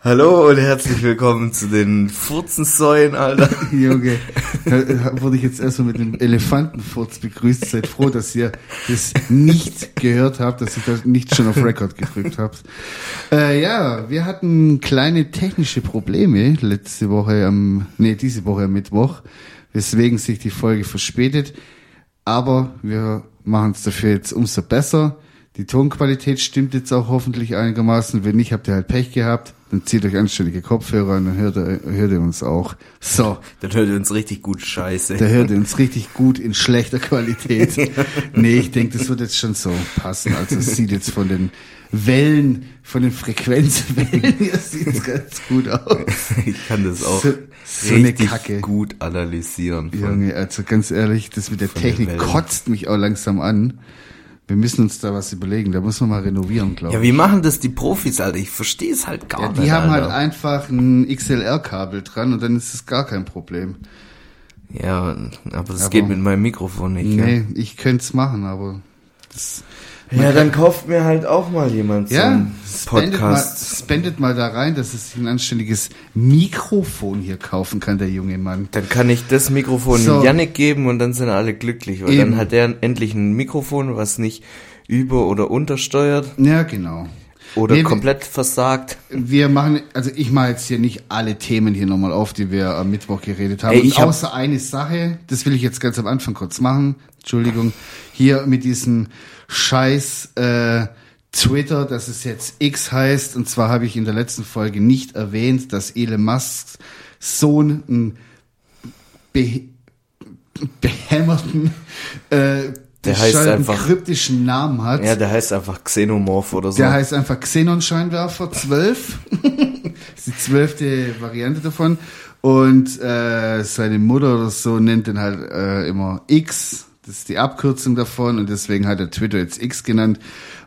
Hallo und herzlich willkommen zu den Furzensäuen, Alter. Junge, da wurde ich jetzt erstmal mit einem Elefantenfurz begrüßt. Seid froh, dass ihr das nicht gehört habt, dass ich das nicht schon auf Record gedrückt habt. Äh, ja, wir hatten kleine technische Probleme letzte Woche am, nee, diese Woche am Mittwoch, weswegen sich die Folge verspätet. Aber wir machen es dafür jetzt umso besser. Die Tonqualität stimmt jetzt auch hoffentlich einigermaßen. Wenn nicht, habt ihr halt Pech gehabt. Dann zieht euch anständige Kopfhörer und dann hört ihr, hört ihr uns auch. So. Dann hört ihr uns richtig gut scheiße. Da hört ihr uns richtig gut in schlechter Qualität. nee, ich denke, das wird jetzt schon so passen. Also es sieht jetzt von den Wellen, von den Frequenzwellen, hier sieht's ganz gut aus. Ich kann das auch So- so eine richtig Kacke. gut analysieren. Junge, also ganz ehrlich, das mit der Technik kotzt mich auch langsam an. Wir müssen uns da was überlegen. Da muss man mal renovieren, glaube Ja, ich. wie machen das die Profis, Alter? Ich verstehe es halt gar Ja, nicht. die haben halt Alter. einfach ein XLR-Kabel dran und dann ist es gar kein Problem. Ja, aber das Aber- geht mit meinem Mikrofon nicht. Nee, ich könnte es machen, aber das, Ja, dann kauft mir halt auch mal jemand so ja, einen spendet mal, Podcast. spendet mal da rein, dass es sich ein anständiges Mikrofon hier kaufen kann, der junge Mann. Dann kann ich das Mikrofon So. Yannick geben und dann sind alle glücklich, weil Eben. dann hat der endlich ein Mikrofon, was nicht über- oder untersteuert Ja, genau. Oder Nee, komplett versagt. Wir machen, also ich mache jetzt hier nicht alle Themen hier nochmal auf, die wir am Mittwoch geredet haben. Ey, Und hab- außer eine Sache, das will ich jetzt ganz am Anfang kurz machen. Entschuldigung. Hier mit diesem Scheiß äh, Twitter, dass es jetzt X heißt. Und zwar habe ich in der letzten Folge nicht erwähnt, dass Elon Musks Sohn einen be behämmerten, äh, Der heißt bescheuerten, einfach- kryptischen Namen hat. Ja, der heißt einfach Xenomorph oder so. Der heißt einfach Xenon-Scheinwerfer 12. das ist die zwölfte Variante davon. Und äh, seine Mutter oder so nennt den halt äh, immer X. Das ist die Abkürzung davon und deswegen hat er Twitter jetzt X genannt.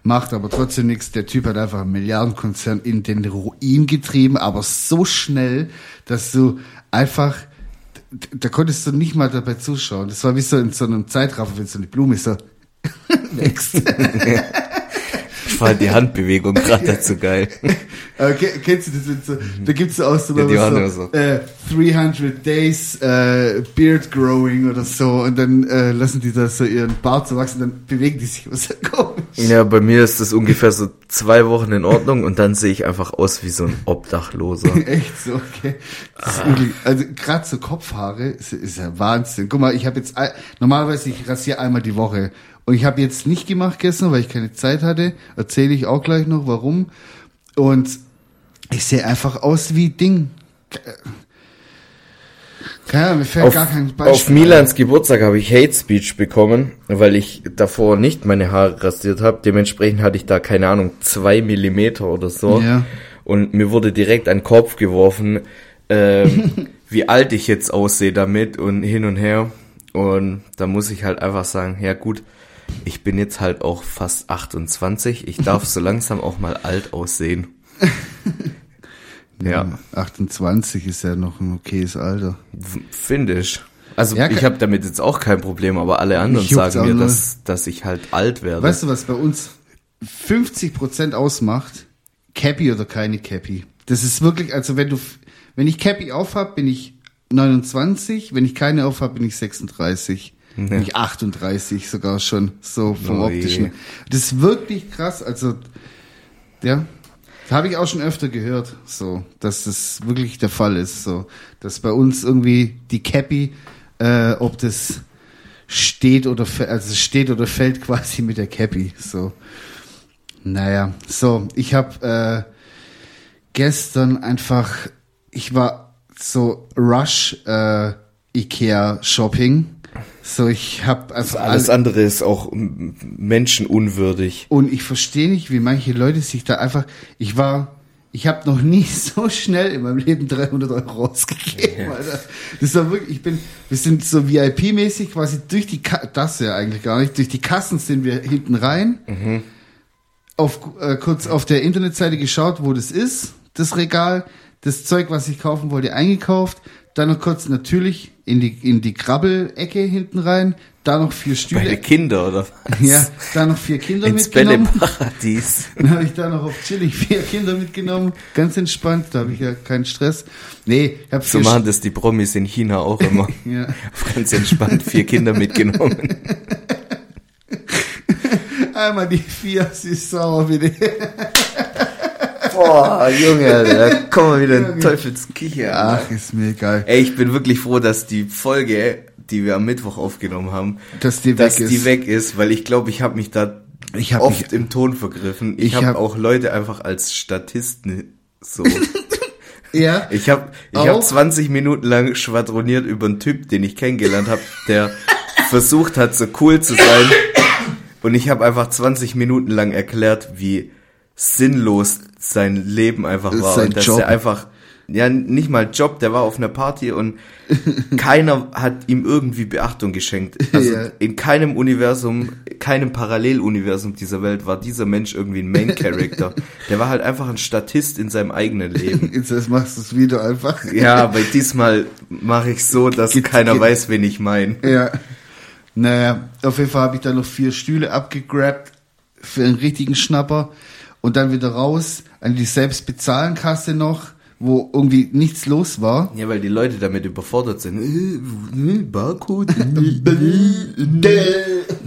Macht aber trotzdem nichts. Der Typ hat einfach einen Milliardenkonzern in den Ruin getrieben, aber so schnell, dass du einfach da konntest du nicht mal dabei zuschauen. Das war wie so in so einem Zeitraffer, wenn so eine Blume so wächst. Fand die Handbewegung gerade dazu geil. Aber ke- kennst du das? Wenn so, da gibt's so Ja, so, so. Äh, 300 Days äh, Beard Growing oder so und dann äh, lassen die da so ihren Bart so wachsen, dann bewegen die sich was so komisch. Ja, bei mir ist das ungefähr so zwei Wochen in Ordnung und dann sehe ich einfach aus wie so ein Obdachloser. Echt so, okay. Also gerade so Kopfhaare ist, ist ja Wahnsinn. Guck mal, ich habe jetzt normalerweise ich rasiere einmal die Woche und ich habe jetzt nicht gemacht gestern, weil ich keine Zeit hatte. Erzähle ich auch gleich noch, warum. Und ich sehe einfach aus wie Ding. Keine Ahnung, mir fällt Auf, gar kein Beispiel. auf Milans Geburtstag habe ich Hate Speech bekommen, weil ich davor nicht meine Haare rasiert habe. Dementsprechend hatte ich da, keine Ahnung, zwei Millimeter oder so. Ja. Und mir wurde direkt an den Kopf geworfen, ähm, wie alt ich jetzt aussehe damit und hin und her. Und da muss ich halt einfach sagen, ja gut, ich bin jetzt halt auch fast 28. Ich darf so langsam auch mal alt aussehen. ja. 28 ist ja noch ein okayes Alter. Finde ich. Also Ja, ich habe damit jetzt auch kein Problem, aber alle anderen sagen mir, dass, dass ich halt alt werde. Weißt du, was bei uns 50% ausmacht? Cappy oder keine Cappy. Das ist wirklich, also wenn du, wenn ich Cappy aufhab, bin ich 29, wenn ich keine aufhab, bin ich 36. Bin ich 38 sogar schon, so vom Oh je. optischen. Das ist wirklich krass, also, ja. Habe ich auch schon öfter gehört, so, dass das wirklich der Fall ist, so, dass bei uns irgendwie die Cappy, äh, ob das steht oder also steht oder fällt quasi mit der Cappy, so. Naja, so, ich habe äh, gestern einfach, ich war so Rush äh, Ikea Shopping, so ich habe einfach Alles alle- andere ist auch menschenunwürdig. und ich verstehe nicht, wie manche Leute sich da einfach. Ich war, ich habe noch nie so schnell in meinem Leben 300 Euro ausgegeben. Alter. Das war wirklich. Ich bin, wir sind so VIP-mäßig quasi durch die Ka das ja eigentlich gar nicht. Durch die Kassen sind wir hinten rein. Auf äh, kurz auf der Internetseite geschaut, wo das ist, das Regal. Das Zeug, was ich kaufen wollte, eingekauft. Dann noch kurz natürlich in die, in die Krabbelecke hinten rein, da noch vier Bei Stühle. den Kinder oder was? Ja, da noch vier Kinder Ins mitgenommen. Bälleparadies. Dann habe ich da noch auf chillig vier Kinder mitgenommen, ganz entspannt, da habe ich ja keinen Stress. Nee, ich habe So machen das die Promis in China auch immer. Ja. Ganz entspannt vier Kinder mitgenommen. Einmal die vier süß-sauer bitte. Boah, Junge, da kommen wir wieder in Teufelsküche. Ach, ist mir egal. Ey, ich bin wirklich froh, dass die Folge, die wir am Mittwoch aufgenommen haben, Dass die dass weg die ist. weg ist, weil ich glaube, ich habe mich da Ich hab oft mich- im Ton vergriffen. Ich, Ich habe hab- auch Leute einfach als Statisten so. Ja, Ich habe ich Auch? hab 20 Minuten lang schwadroniert über einen Typ, den ich kennengelernt habe, der versucht hat, so cool zu sein. Und ich habe einfach 20 Minuten lang erklärt, wie sinnlos sein Leben einfach Das war. sein Und dass Job. er einfach, ja, nicht mal Job, der war auf einer Party und keiner hat ihm irgendwie Beachtung geschenkt. Also Ja. in keinem Universum, keinem Paralleluniversum dieser Welt war dieser Mensch irgendwie ein Main Character. Der war halt einfach ein Statist in seinem eigenen Leben. jetzt machst du es wieder einfach. Ja, aber diesmal mache ich so, dass Geht- keiner geht- weiß, wen ich meine. Ja. Naja, auf jeden Fall habe ich dann noch vier Stühle abgegrabt für einen richtigen Schnapper und dann wieder raus an die Selbstbezahlenkasse noch, wo irgendwie nichts los war. Ja, weil die Leute damit überfordert sind. Äh, äh, Barcode.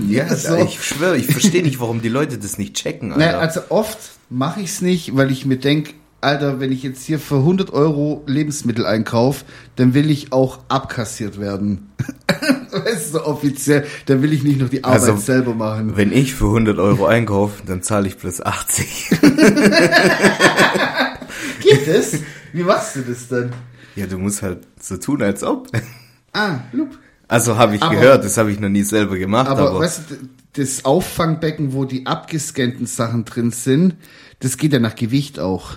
ja, So. ich schwöre, ich verstehe nicht, warum die Leute das nicht checken, Alter. Naja, also oft mache ich es nicht, weil ich mir denk, Alter, wenn ich jetzt hier für 100 Euro Lebensmittel einkaufe, dann will ich auch abkassiert werden. weißt du, so offiziell, dann will ich nicht noch die Arbeit Also, selber machen. Wenn ich für 100 Euro einkaufe, dann zahle ich plus 80. Geht es? Wie machst du das dann? ja, du musst halt so tun, als ob. Ah, loop. Also habe ich Aber- gehört, das habe ich noch nie selber gemacht, Aber, aber, weißt du, das Auffangbecken, wo die abgescannten Sachen drin sind, das geht ja nach Gewicht auch.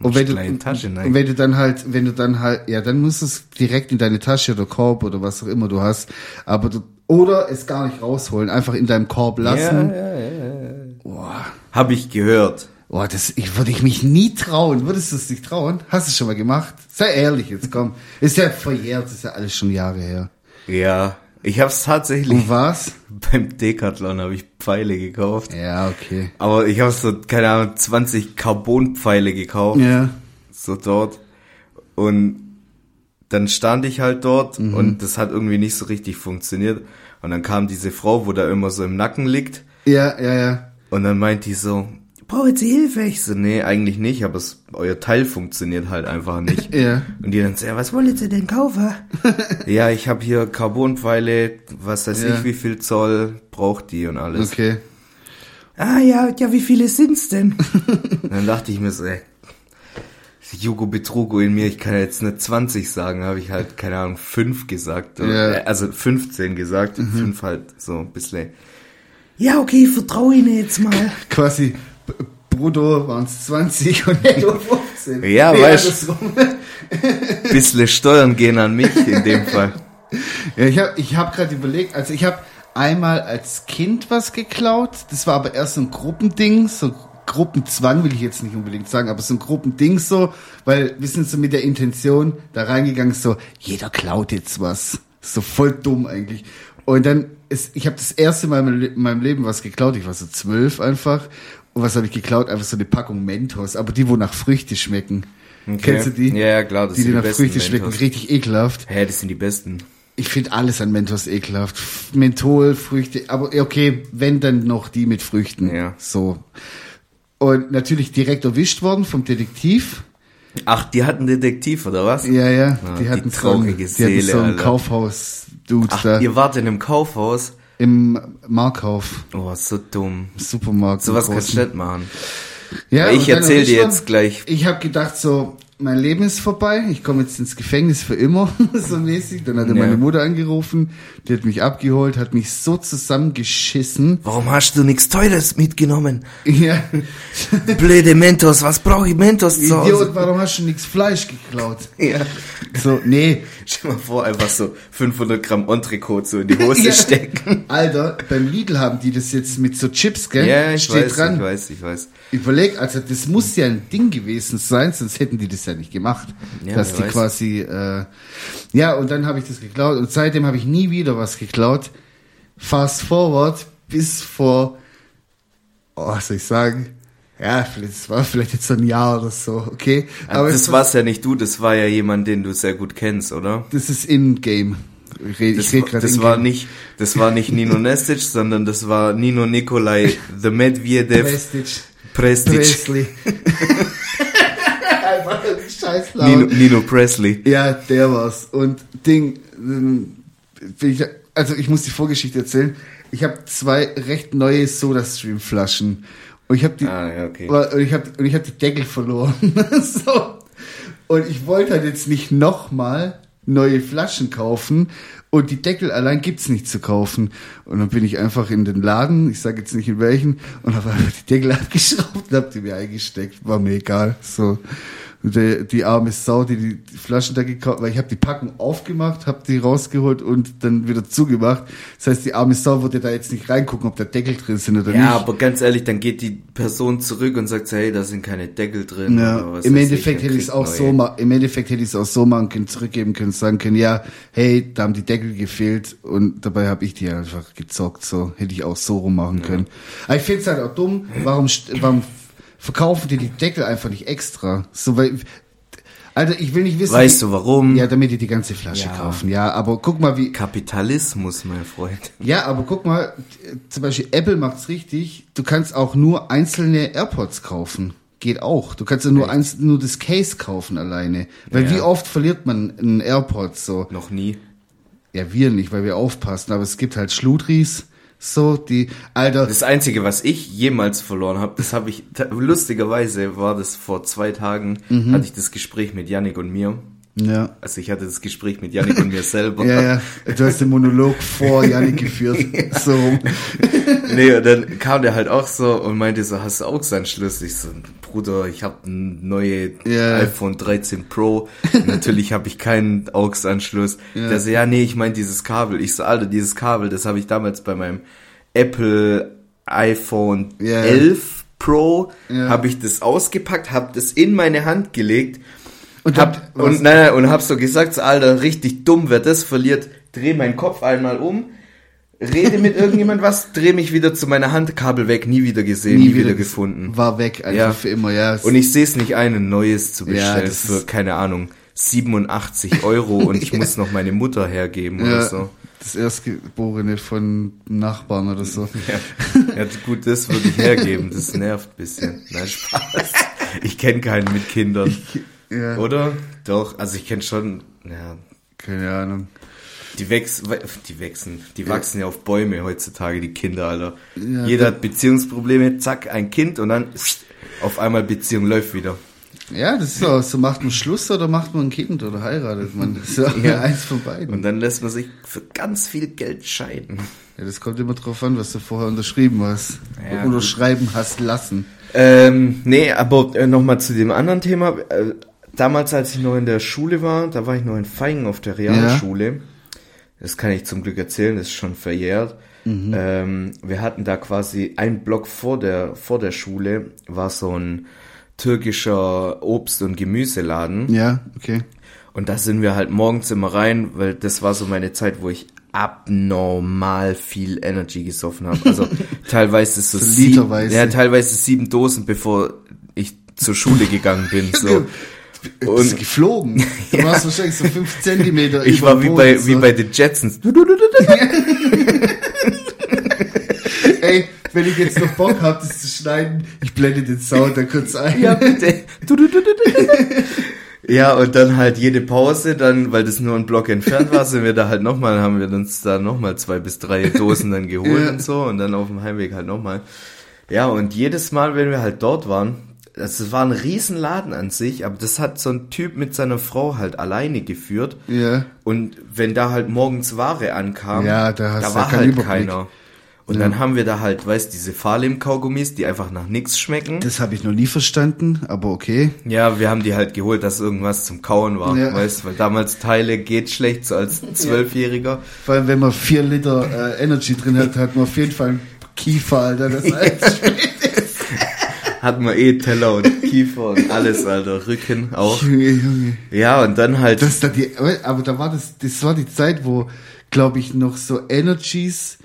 Und wenn, du, und wenn du dann halt, wenn du dann halt, ja, dann musst du es direkt in deine Tasche oder Korb oder was auch immer du hast. Aber du, oder es gar nicht rausholen, einfach in deinem Korb lassen. ja, ja, ja. Boah, habe ich gehört. boah, das ich, würde ich mich nie trauen. Würdest du es nicht trauen? Hast du es schon mal gemacht? Sei ehrlich jetzt, komm. Ist ja verjährt, ist ja alles schon Jahre her. Ja, ich habe es tatsächlich Und was? beim Decathlon habe ich Pfeile gekauft. Ja, okay. Aber ich habe so, keine Ahnung, 20 Carbonpfeile gekauft. Ja. So dort. Und dann stand ich halt dort Mhm. und das hat irgendwie nicht so richtig funktioniert. Und dann kam diese Frau, wo da immer so im Nacken liegt. Ja, ja, ja. Und dann meint die so, brauche jetzt Hilfe? Ich so, nee, eigentlich nicht, aber es, euer Teil funktioniert halt einfach nicht. Ja. Und die dann so, ja, was wollt ihr denn kaufen? ja, ich habe hier Carbonpfeile, was weiß Ja. ich, wie viel Zoll braucht die und alles. Okay. Ah ja, ja, wie viele sind's denn? dann dachte ich mir so, ey, Jugo Betrugo in mir, ich kann jetzt nicht 20 sagen, habe ich halt, keine Ahnung, 5 gesagt. Ja. äh, Also 15 gesagt, 5 halt so ein bisschen. Ja, okay, vertraue Ihnen jetzt mal. Quasi brutto waren es 20 und netto 15. Ja, weißt- andersrum. Bisschen Steuern gehen an mich in dem Fall. Ja, ich habe ich hab gerade überlegt, also ich habe einmal als Kind was geklaut, das war aber erst so ein Gruppending, so Gruppenzwang will ich jetzt nicht unbedingt sagen, aber so ein Gruppending so, weil wir sind so mit der Intention da reingegangen, so jeder klaut jetzt was. So voll dumm eigentlich. Und dann ist, ich habe das erste Mal in meinem Leben was geklaut, ich war so zwölf einfach. Und was habe ich geklaut? Einfach so eine Packung Mentos, aber die, wo nach Früchte schmecken. Okay. Kennst du die? Ja, ja, klar, das die, sind die die nach Früchte schmecken, Mentos. richtig ekelhaft. Hä, das sind die besten. Ich finde alles an Mentos ekelhaft. Menthol, Früchte, aber okay, wenn dann noch die mit Früchten. Ja. So. Und natürlich direkt erwischt worden vom Detektiv. Ach, die hatten Detektiv, oder was? Ja, ja. Ah, die die hatten so ein, traurige die hatten Seele, so ein. Kaufhaus-Dude da ihr wart in einem Kaufhaus? Im Markauf, Oh, so dumm. Supermarkt. Sowas kannst du nicht machen. Ja, ich und dann erzähl erwischt dir jetzt gleich. Ich habe gedacht so, mein Leben ist vorbei, ich komme jetzt ins Gefängnis für immer, so mäßig. Dann hat er Ja. meine Mutter angerufen, die hat mich abgeholt, hat mich so zusammengeschissen. Warum hast du nichts Teures mitgenommen? Ja. Blöde Mentos, was brauche ich Mentos zu Hause? Idiot, warum hast du nichts Fleisch geklaut? Ja. So, nee. Stell dir mal vor, einfach so 500 Gramm Entrecote so in die Hose Ja. stecken. Alter, beim Lidl haben die das jetzt mit so Chips, gell? Ja, ich Steht weiß, dran. ich weiß, ich weiß. Überleg, also das muss ja ein Ding gewesen sein, sonst hätten die das ja nicht gemacht, Ja, dass die weiß. quasi, äh, ja, und dann habe ich das geklaut und seitdem habe ich nie wieder was geklaut. Fast forward bis vor, oh, was soll ich sagen? Ja, es war vielleicht jetzt so ein Jahr oder so, okay? Aber es das war's ja nicht du, das war ja jemand, den du sehr gut kennst, oder? Das ist in-game. Ich rede Das, red war- grad das war nicht, das war nicht Nino Nestic, sondern das war Nino Nikolai, The Medvedev. Prestige, Presley. Einfach ein scheiß laut. Nino, Nino Presley. Ja, der war's. Und Ding, ähm, ich, also ich muss die Vorgeschichte erzählen. Ich habe zwei recht neue Soda-Stream-Flaschen. Und ich habe die, Ah, ja, okay. und ich habe und ich habe die Deckel verloren. so. Und ich wollte halt jetzt nicht nochmal neue Flaschen kaufen und die Deckel allein gibt's nicht zu kaufen. Und dann bin ich einfach in den Laden, ich sage jetzt nicht in welchen, und habe einfach die Deckel abgeschraubt und habe die mir eingesteckt. War mir egal. So. Die, die arme Sau, die die Flaschen da gekauft, weil ich habe die Packung aufgemacht, habe die rausgeholt und dann wieder zugemacht. Das heißt, die arme Sau würde da jetzt nicht reingucken, ob da Deckel drin sind oder Ja, nicht. aber ganz ehrlich, dann geht die Person zurück und sagt, so, hey, da sind keine Deckel drin. oder Ja, was im Endeffekt ich, hätte ich es auch so neue. ma im Endeffekt hätte ich es auch so machen können, zurückgeben können, sagen können, ja, hey, da haben die Deckel gefehlt und dabei habe ich die einfach gezockt, so hätte ich auch so rummachen können. Aber ich finde es halt auch dumm, warum warum verkaufen die die Deckel einfach nicht extra? So weil Alter, ich will nicht wissen. Weißt wie- du warum? Ja, damit die die ganze Flasche Ja. kaufen. Ja, aber guck mal, wie Kapitalismus, mein Freund. ja, aber guck mal, zum Beispiel Apple macht's richtig. Du kannst auch nur einzelne AirPods kaufen. Geht auch. Du kannst ja nur eins, nur das Case kaufen alleine. Weil Ja. wie oft verliert man einen AirPod so? Noch nie. Ja, wir nicht, weil wir aufpassen. Aber es gibt halt Schludris, so, die, Alter, Das Einzige, was ich jemals verloren habe, das habe ich, lustigerweise war das vor zwei Tagen, Mhm. hatte ich das Gespräch mit Yannick und mir. ja. Also ich hatte das Gespräch mit Yannick und mir selber. Ja, ja. Du hast den Monolog vor Janik geführt. So rum. Nee, und dann kam der halt auch so und meinte so, hast du AUX-Anschluss? Ich so, Bruder, ich habe ein neue Ja. iPhone 13 Pro. Natürlich habe ich keinen AUX-Anschluss. Ja. Der so, ja, nee, ich meine dieses Kabel. Ich so, Alter, dieses Kabel, das habe ich damals bei meinem Apple iPhone Ja. 11 Pro, Ja. habe ich das ausgepackt, habe das in meine Hand gelegt Und hab, und, nein, nein, und hab so gesagt, so, Alter, richtig dumm, wer das verliert, dreh meinen Kopf einmal um, rede mit irgendjemand was, dreh mich wieder zu meiner Hand, Kabel weg, nie wieder gesehen, nie, wieder, ges- gefunden. War weg, einfach Ja. für immer, ja. Und ich sehe es nicht ein, ein neues zu Ja, bestellen das für, keine Ahnung, 87 Euro und ich muss noch meine Mutter hergeben oder ja, so. das Erstgeborene von Nachbarn oder so. Ja. ja, gut, das würde ich hergeben, das nervt ein bisschen. Nein, Spaß. Ich kenne keinen mit Kindern. Ja. Oder? Doch, also ich kenne schon, ja, Keine Ahnung. Die wachsen, die wachsen, die wachsen ja auf Bäume heutzutage, die Kinder, Alter. Ja, Jeder hat Beziehungsprobleme, zack, ein Kind und dann auf einmal Beziehung läuft wieder. Ja, das ist so. So macht man Schluss oder macht man ein Kind oder heiratet man. Das ist ja, Ja. eins von beiden. Und dann lässt man sich für ganz viel Geld scheiden. ja, das kommt immer drauf an, was du vorher unterschrieben hast. Ja, unterschreiben hast lassen. Ähm, nee, aber äh, nochmal zu dem anderen Thema. Äh, damals, als ich noch in der Schule war, da war ich noch in Feigen auf der Realschule. Das kann ich zum Glück erzählen, das ist schon verjährt. Ähm, wir hatten da quasi ein Block vor der, vor der Schule, war so ein türkischer Obst- und Gemüseladen. Ja, okay. Und da sind wir halt morgens immer rein, weil das war so meine Zeit, wo ich abnormal viel Energy gesoffen habe. Also teilweise so, So sieben, ja, teilweise sieben Dosen, bevor ich zur Schule gegangen bin. So. Bist du Und geflogen? Du warst wahrscheinlich so fünf Zentimeter ich war wie Boden, bei, so. wie bei den Jetsons. Ey, wenn ich jetzt noch Bock hab, das zu schneiden, ich blende den Sound da kurz ein. Ja, bitte. Ja, und dann halt jede Pause, dann, weil das nur ein Block entfernt war, sind wir da halt nochmal, haben wir uns da nochmal zwei bis drei Dosen dann geholt Ja. und so und dann auf dem Heimweg halt nochmal. Ja, und jedes Mal, wenn wir halt dort waren, das war ein Riesenladen an sich, aber das hat so ein Typ mit seiner Frau halt alleine geführt. Ja. Und wenn da halt morgens Ware ankam, Ja, da du war halt keiner. Und dann haben wir da halt, weißt diese Fahrlim-Kaugummis, die einfach nach nichts schmecken. Das habe ich noch nie verstanden, aber okay. Ja, wir haben die halt geholt, dass irgendwas zum Kauen war, Ja. weißt, weil damals Teile geht schlecht, so als Zwölfjähriger. Vor allem, wenn man vier Liter äh, Energy drin hat, hat man auf jeden Fall einen Kiefer, Alter. Das alles hatten wir eh Teller und Kiefer und alles, Alter. Rücken auch. Junge, Junge. Ja, und dann halt. Das da die, aber da war das, das war die Zeit, wo, glaube ich, noch so Energies,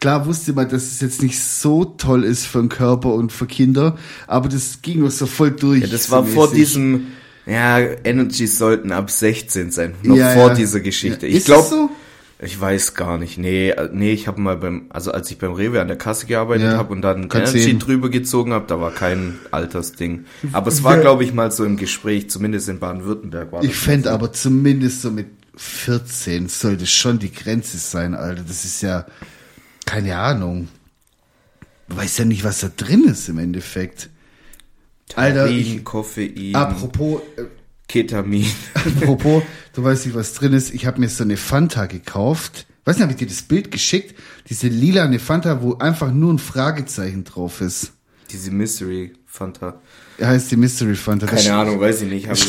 klar wusste man, dass es jetzt nicht so toll ist für den Körper und für Kinder, aber das ging noch so voll durch. Ja, das war so vor diesem, ja, Energies sollten ab 16 sein. Noch Ja, vor ja. dieser Geschichte. Ja, Ich glaube, so? Ich weiß gar nicht. Nee, äh, nee, ich habe mal beim, also als ich beim Rewe an der Kasse gearbeitet Ja, habe und dann Energy drüber gezogen habe, da war kein Altersding. Aber es war, glaube ich, mal so im Gespräch, zumindest in Baden-Württemberg war Ich fände so. aber zumindest so mit 14 sollte schon die Grenze sein, Alter. Das ist ja, keine Ahnung. Du weißt ja nicht, was da drin ist im Endeffekt. Alter, Tarin, ich, Koffein, apropos, äh, Ketamin. apropos, du weißt nicht, was drin ist. Ich habe mir so eine Fanta gekauft. Weiß nicht, habe ich dir das Bild geschickt? Diese lila eine Fanta, wo einfach nur ein Fragezeichen drauf ist. Diese Mystery Fanta. Heißt die Mystery Fanta. Das Keine Ahnung, weiß ich nicht. Einfach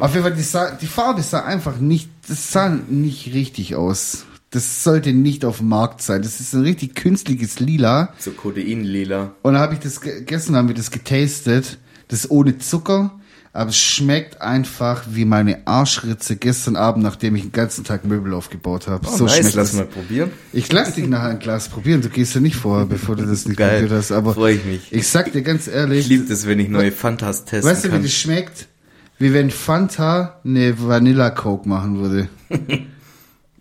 auf jeden Fall, die, sah, die Farbe sah einfach nicht, das sah nicht richtig aus. Das sollte nicht auf dem Markt sein. Das ist ein richtig künstliches Lila. so Codein-Lila. Und da habe ich das, ge- gestern haben wir das getastet. Das ist ohne Zucker, aber es schmeckt einfach wie meine Arschritze gestern Abend, nachdem ich den ganzen Tag Möbel aufgebaut habe. Oh, so nice, schmeckt lass das. mal probieren. Ich lass dich nachher ein Glas probieren. Du gehst ja nicht vorher, bevor du das nicht Geil. probiert hast. Aber Freu ich mich. ich sag dir ganz ehrlich, Ich liebe das, wenn ich neue Fantas testen Weißt du, wie das schmeckt? Wie wenn Fanta eine Vanilla Coke machen würde.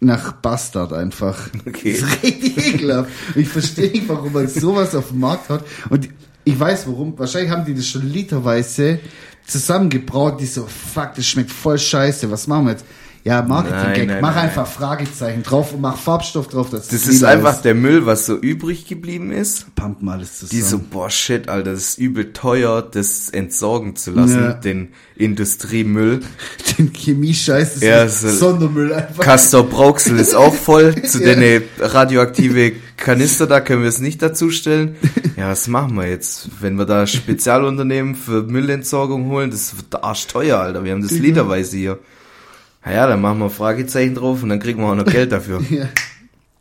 Nach Bastard einfach. Okay. Das ist richtig ekelhaft. Ich verstehe nicht, warum man sowas auf den Markt hat. Und ich weiß warum. Wahrscheinlich haben die das schon literweise zusammengebraut. Die so, fuck, das schmeckt voll scheiße. Was machen wir jetzt? Ja, Marketing-Gag. Nein, nein, Mach nein. einfach Fragezeichen drauf und mach Farbstoff drauf. Dass Das ist einfach der Müll, was so übrig geblieben ist. Pumpen alles zusammen. Die so, boah, shit, Alter, das ist übel teuer, das entsorgen zu lassen, Ja. den Industriemüll. Den Chemie-Scheiß, das Ja, ist so- Sondermüll einfach. Castor Brauxel ist auch voll. Zu Ja. den radioaktive Kanister, da können wir es nicht dazustellen. Ja, was machen wir jetzt? Wenn wir da Spezialunternehmen für Müllentsorgung holen, das wird arschteuer, Alter. Wir haben das literweise hier. Na ja, dann machen wir Fragezeichen drauf und dann kriegen wir auch noch Geld dafür. Ja.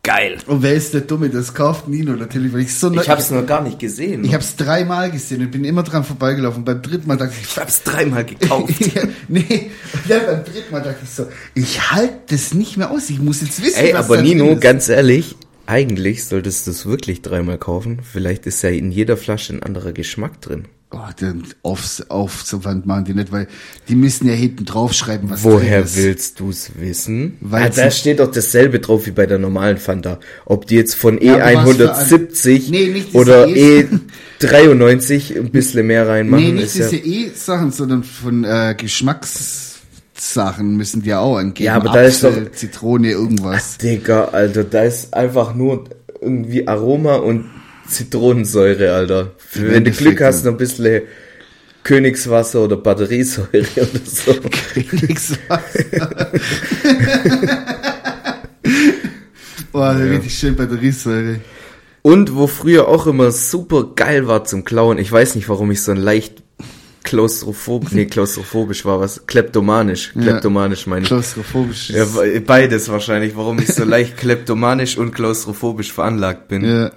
Geil. Und wer ist der Dumme? Das kauft Nino natürlich, weil ich so Ich hab's noch gar nicht gesehen. ich hab's dreimal gesehen und bin immer dran vorbeigelaufen. Beim dritten Mal dachte ich, Ich hab's dreimal gekauft. ja, nee, ja, beim dritten Mal dachte ich so, ich halte das nicht mehr aus. Ich muss jetzt wissen, Ey, was aber da Nino, drin ist. ganz ehrlich, eigentlich solltest du es wirklich dreimal kaufen. Vielleicht ist ja in jeder Flasche ein anderer Geschmack drin. Oh, den aufs, Aufwand machen die nicht, weil die müssen ja hinten draufschreiben, was Woher willst du's wissen? Weil ah, da steht doch dasselbe drauf wie bei der normalen Fanta. Ob die jetzt von Ja, aber was für E170 ein- Nee, diese oder E- E93 ein bisschen mehr reinmachen. Nee, nicht ist ja, diese E-Sachen, sondern von äh, Geschmackssachen müssen die ja auch angeben. Ja, aber da ist Apfel, doch- Zitrone, irgendwas. Digga, Alter, da ist einfach nur irgendwie Aroma und Zitronensäure, Alter. Wenn du Endeffekt, Glück hast, ja. noch ein bisschen Königswasser oder Batteriesäure oder so. Nix Boah, ja. richtig schön Batteriesäure. Und wo früher auch immer super geil war zum Klauen, ich weiß nicht, warum ich so ein leicht klaustrophob, nee, klaustrophobisch war, was, kleptomanisch, Ja. kleptomanisch meine ich. Klaustrophobisch. Ja, be- beides wahrscheinlich, warum ich so leicht kleptomanisch und klaustrophobisch veranlagt bin. ja.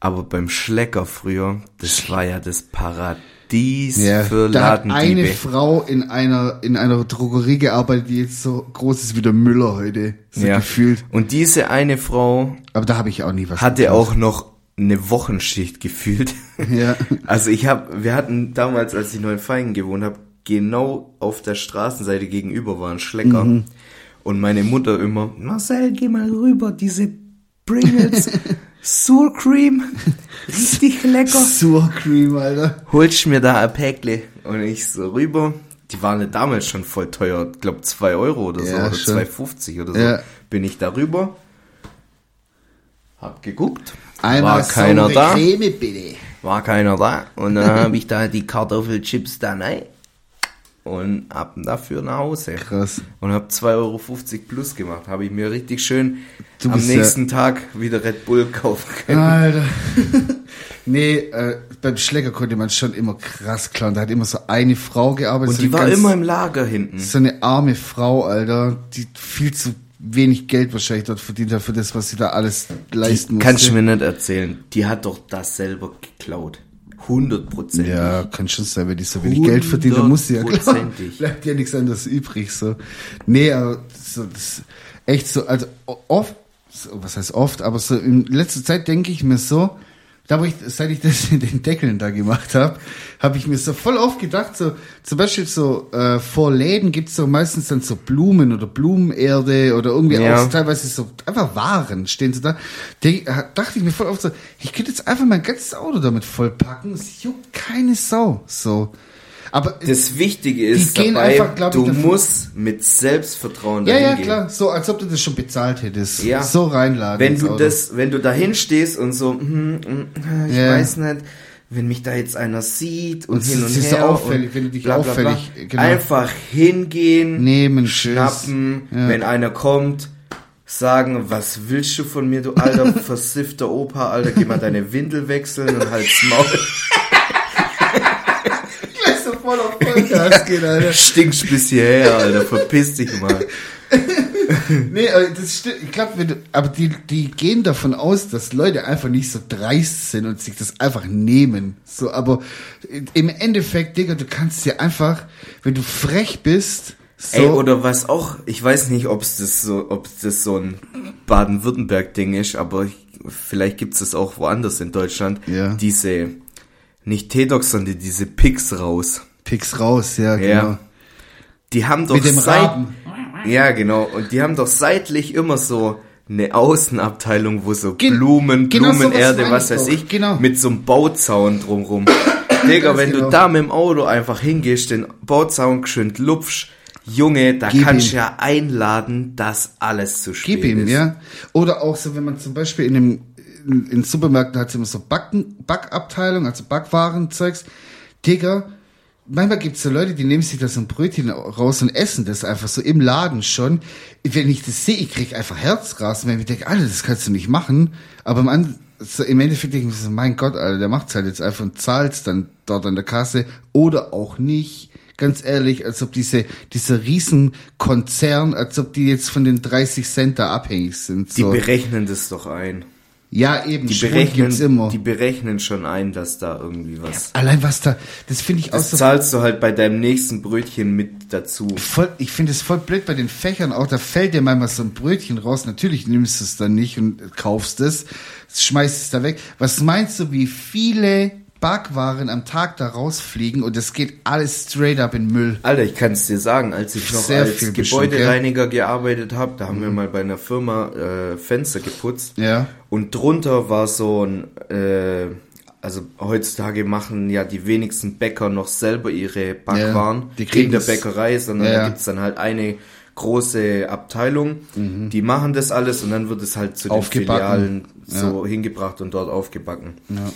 Aber beim Schlecker früher, das war ja das Paradies ja. für Da hat eine Ladendiebe. Frau in einer, in einer Drogerie gearbeitet, die jetzt so groß ist wie der Müller heute. So Ja. gefühlt. Und diese eine Frau Aber da habe ich auch nie was hatte gekauft. auch noch eine Wochenschicht gefühlt. Ja. Also ich habe, wir hatten damals, als ich noch in Feigen gewohnt habe, genau auf der Straßenseite gegenüber war ein Schlecker. Mhm. Und meine Mutter immer, Marcel, geh mal rüber, diese Pringles, Sour Cream, richtig lecker. Sour Cream, Alter. Holst mir da ein Päckle. Und ich so rüber. Die waren ja damals schon voll teuer, ich glaube 2 Euro oder so, Ja, oder schon. 2,50 oder so. Ja. Bin ich da rüber, hab geguckt, Einmal war keiner da. Creme, bitte. war keiner da. Und dann habe ich da die Kartoffelchips da rein und ihn dafür nach Hause. Krass. Und hab 2,50 Euro plus gemacht. Habe ich mir richtig schön am bist ja- nächsten Tag wieder Red Bull kaufen können. Alter. nee, äh, beim Schläger konnte man schon immer krass klauen. Da hat immer so eine Frau gearbeitet. Und so die war ganz- immer im Lager hinten. So eine arme Frau, Alter, die viel zu wenig Geld wahrscheinlich dort verdient hat für das, was sie da alles leisten musste. Kannst du mir nicht erzählen. Die hat doch das selber geklaut. 100%. Ja, kann schon sein, wenn die so wenig Geld verdienen, dann muss sie ja klar, bleibt ja nichts anderes übrig, so. Nee, aber so, das, echt so, also oft, so, was heißt oft, aber so in letzter Zeit denke ich mir so, da wo ich, seit ich das in den Deckeln da gemacht habe, habe ich mir so voll oft gedacht, so zum Beispiel so äh, vor Läden gibt's so meistens dann so Blumen oder Blumenerde oder irgendwie Ja. auch teilweise so einfach Waren stehen so da. Die, dachte ich mir voll oft so, ich könnte jetzt einfach mein ganzes Auto damit vollpacken, es juckt keine Sau. So. Aber Das Wichtige ist dabei, einfach, ich, du davon- musst mit Selbstvertrauen ja, dahin ja, gehen. klar, so als ob du das schon bezahlt hättest. Ja. So reinladen. Wenn du das, wenn du dahin stehst und so, hm, hm, ich Ja. weiß nicht, wenn mich da jetzt einer sieht und, Und hin und ist so her auffällig, und wenn du dich bla, bla, bla. auffällig- genau. einfach hingehen, nehmen, schnappen. Ja. wenn einer kommt, sagen, was willst du von mir, du alter versiffter Opa, Alter, geh mal deine Windel wechseln und halt's Maul. Voll auf Vollgas gehen, Alter. Stinkst bis hierher, Alter, verpiss dich mal. Nee, aber das stimmt. Ich glaube, aber die, die gehen davon aus, dass Leute einfach nicht so dreist sind und sich das einfach nehmen. So, aber im Endeffekt, Digga, du kannst dir einfach, wenn du frech bist, so. Ey, oder was auch, ich weiß nicht, ob es das so, ob das so ein Baden-Württemberg-Ding ist, aber ich, vielleicht gibt's das auch woanders in Deutschland. Ja. Diese, nicht T-Docs, sondern diese Picks raus. Picks raus, ja, genau. Ja. Die haben doch Mit dem Raben. Ja, genau. Und die haben doch seitlich immer so eine Außenabteilung, wo so Gen- Blumen, genau Blumenerde, meine was ich weiß ich, Genau. mit so einem Bauzaun drumrum. Digga, wenn genau. du da mit dem Auto einfach hingehst, den Bauzaun geschwind lupfst, Junge, da Gib kannst du ja einladen, dass alles zu spät Gib ihm, ist. ja. Oder auch so, wenn man zum Beispiel in einem, in, in Supermärkten hat immer so Backen, Backabteilung, also Backwarenzeugs. Digga, manchmal gibt's so Leute, die nehmen sich da so ein Brötchen raus und essen das einfach so im Laden schon. Wenn ich das sehe, ich krieg einfach Herzrasen, wenn ich denke, Alter, das kannst du nicht machen. Aber im, An so im Endeffekt denke ich mir so, mein Gott, Alter, der macht's halt jetzt einfach und zahlt's dann dort an der Kasse oder auch nicht. Ganz ehrlich, als ob diese, dieser Riesenkonzern, als ob die jetzt von den 30 Cent da abhängig sind. Die So. berechnen das doch ein. Ja, eben, Die Schwund berechnen, immer. die berechnen schon ein, dass da irgendwie was. Allein was da, das finde ich auch Das so zahlst du halt bei deinem nächsten Brötchen mit dazu. voll, ich finde es voll blöd bei den Fächern auch, da fällt dir manchmal so ein Brötchen raus, natürlich nimmst du es dann nicht und kaufst es, schmeißt es da weg. Was meinst du, wie viele Backwaren am Tag da rausfliegen und es geht alles straight up in Müll? Alter, ich kann es dir sagen, als ich noch Sehr als viel bestimmt, Gebäudereiniger gearbeitet habe, da haben wir mal bei einer Firma äh, Fenster geputzt. Ja. Und drunter war so ein, äh, also heutzutage machen ja die wenigsten Bäcker noch selber ihre Backwaren Ja, die kriegen in der Bäckerei, sondern Ja, da ja. gibt's dann halt eine große Abteilung, die machen das alles und dann wird es halt zu den Mhm. Filialen so hingebracht und dort aufgebacken. Ja.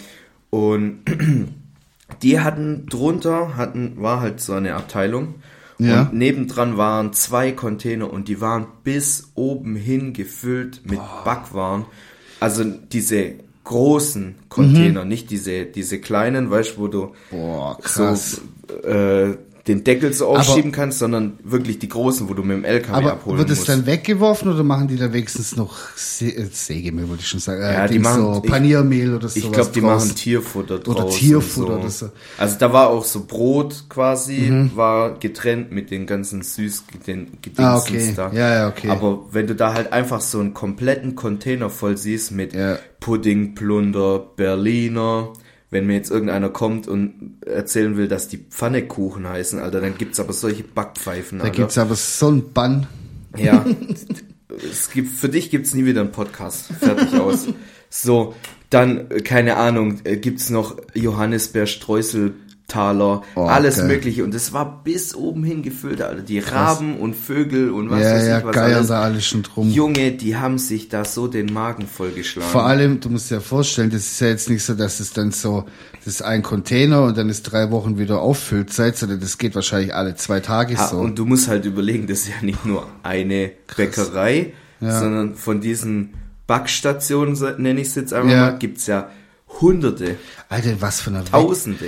Und die hatten drunter, hatten, war halt so eine Abteilung. Ja. Und nebendran waren zwei Container und die waren bis oben hin gefüllt mit Backwaren. Also diese großen Container, nicht diese, diese kleinen, weißt du, wo du Boah, krass. so äh, den Deckel so aufschieben kannst, sondern wirklich die großen, wo du mit dem LKW Aber abholen wird es dann weggeworfen oder machen die da wenigstens noch Se äh, Sägemehl, wollte ich schon sagen. Äh, Ja, die Dings machen- so Paniermehl oder so. Ich glaube, die machen Tierfutter draus. Oder Tierfutter oder so. Also da war auch so Brot quasi, Mhm. war getrennt mit den ganzen süß den Ah, okay. da. Ja, ja, okay. Aber wenn du da halt einfach so einen kompletten Container voll siehst mit Ja. Pudding, Plunder, Berliner, wenn mir jetzt irgendeiner kommt und erzählen will, dass die Pfannekuchen heißen, Alter, dann gibt's aber solche Backpfeifen, Da Alter. gibt's aber so einen Bann. Ja. es gibt, für dich gibt's nie wieder einen Podcast. Fertig aus. So, dann, äh, keine Ahnung, äh, gibt's noch Johannisbeer, Streuseltaler, Oh, alles geil. mögliche. Und es war bis oben hin gefüllt, Alter. Die Raben und Vögel und was ja, weiß ja, ich was geiern alles. da alles schon drum. Junge, die haben sich da so den Magen vollgeschlagen. Vor allem, du musst dir ja vorstellen, das ist ja jetzt nicht so, dass es dann so, das ist ein Container und dann ist drei Wochen wieder auffüllt seid, sondern das geht wahrscheinlich alle zwei Tage Ah, so. Und du musst halt überlegen, das ist ja nicht nur eine Bäckerei, Ja. sondern von diesen Backstationen, nenne ich es jetzt einfach Ja. mal, gibt's ja hunderte, Alter, was für eine tausende.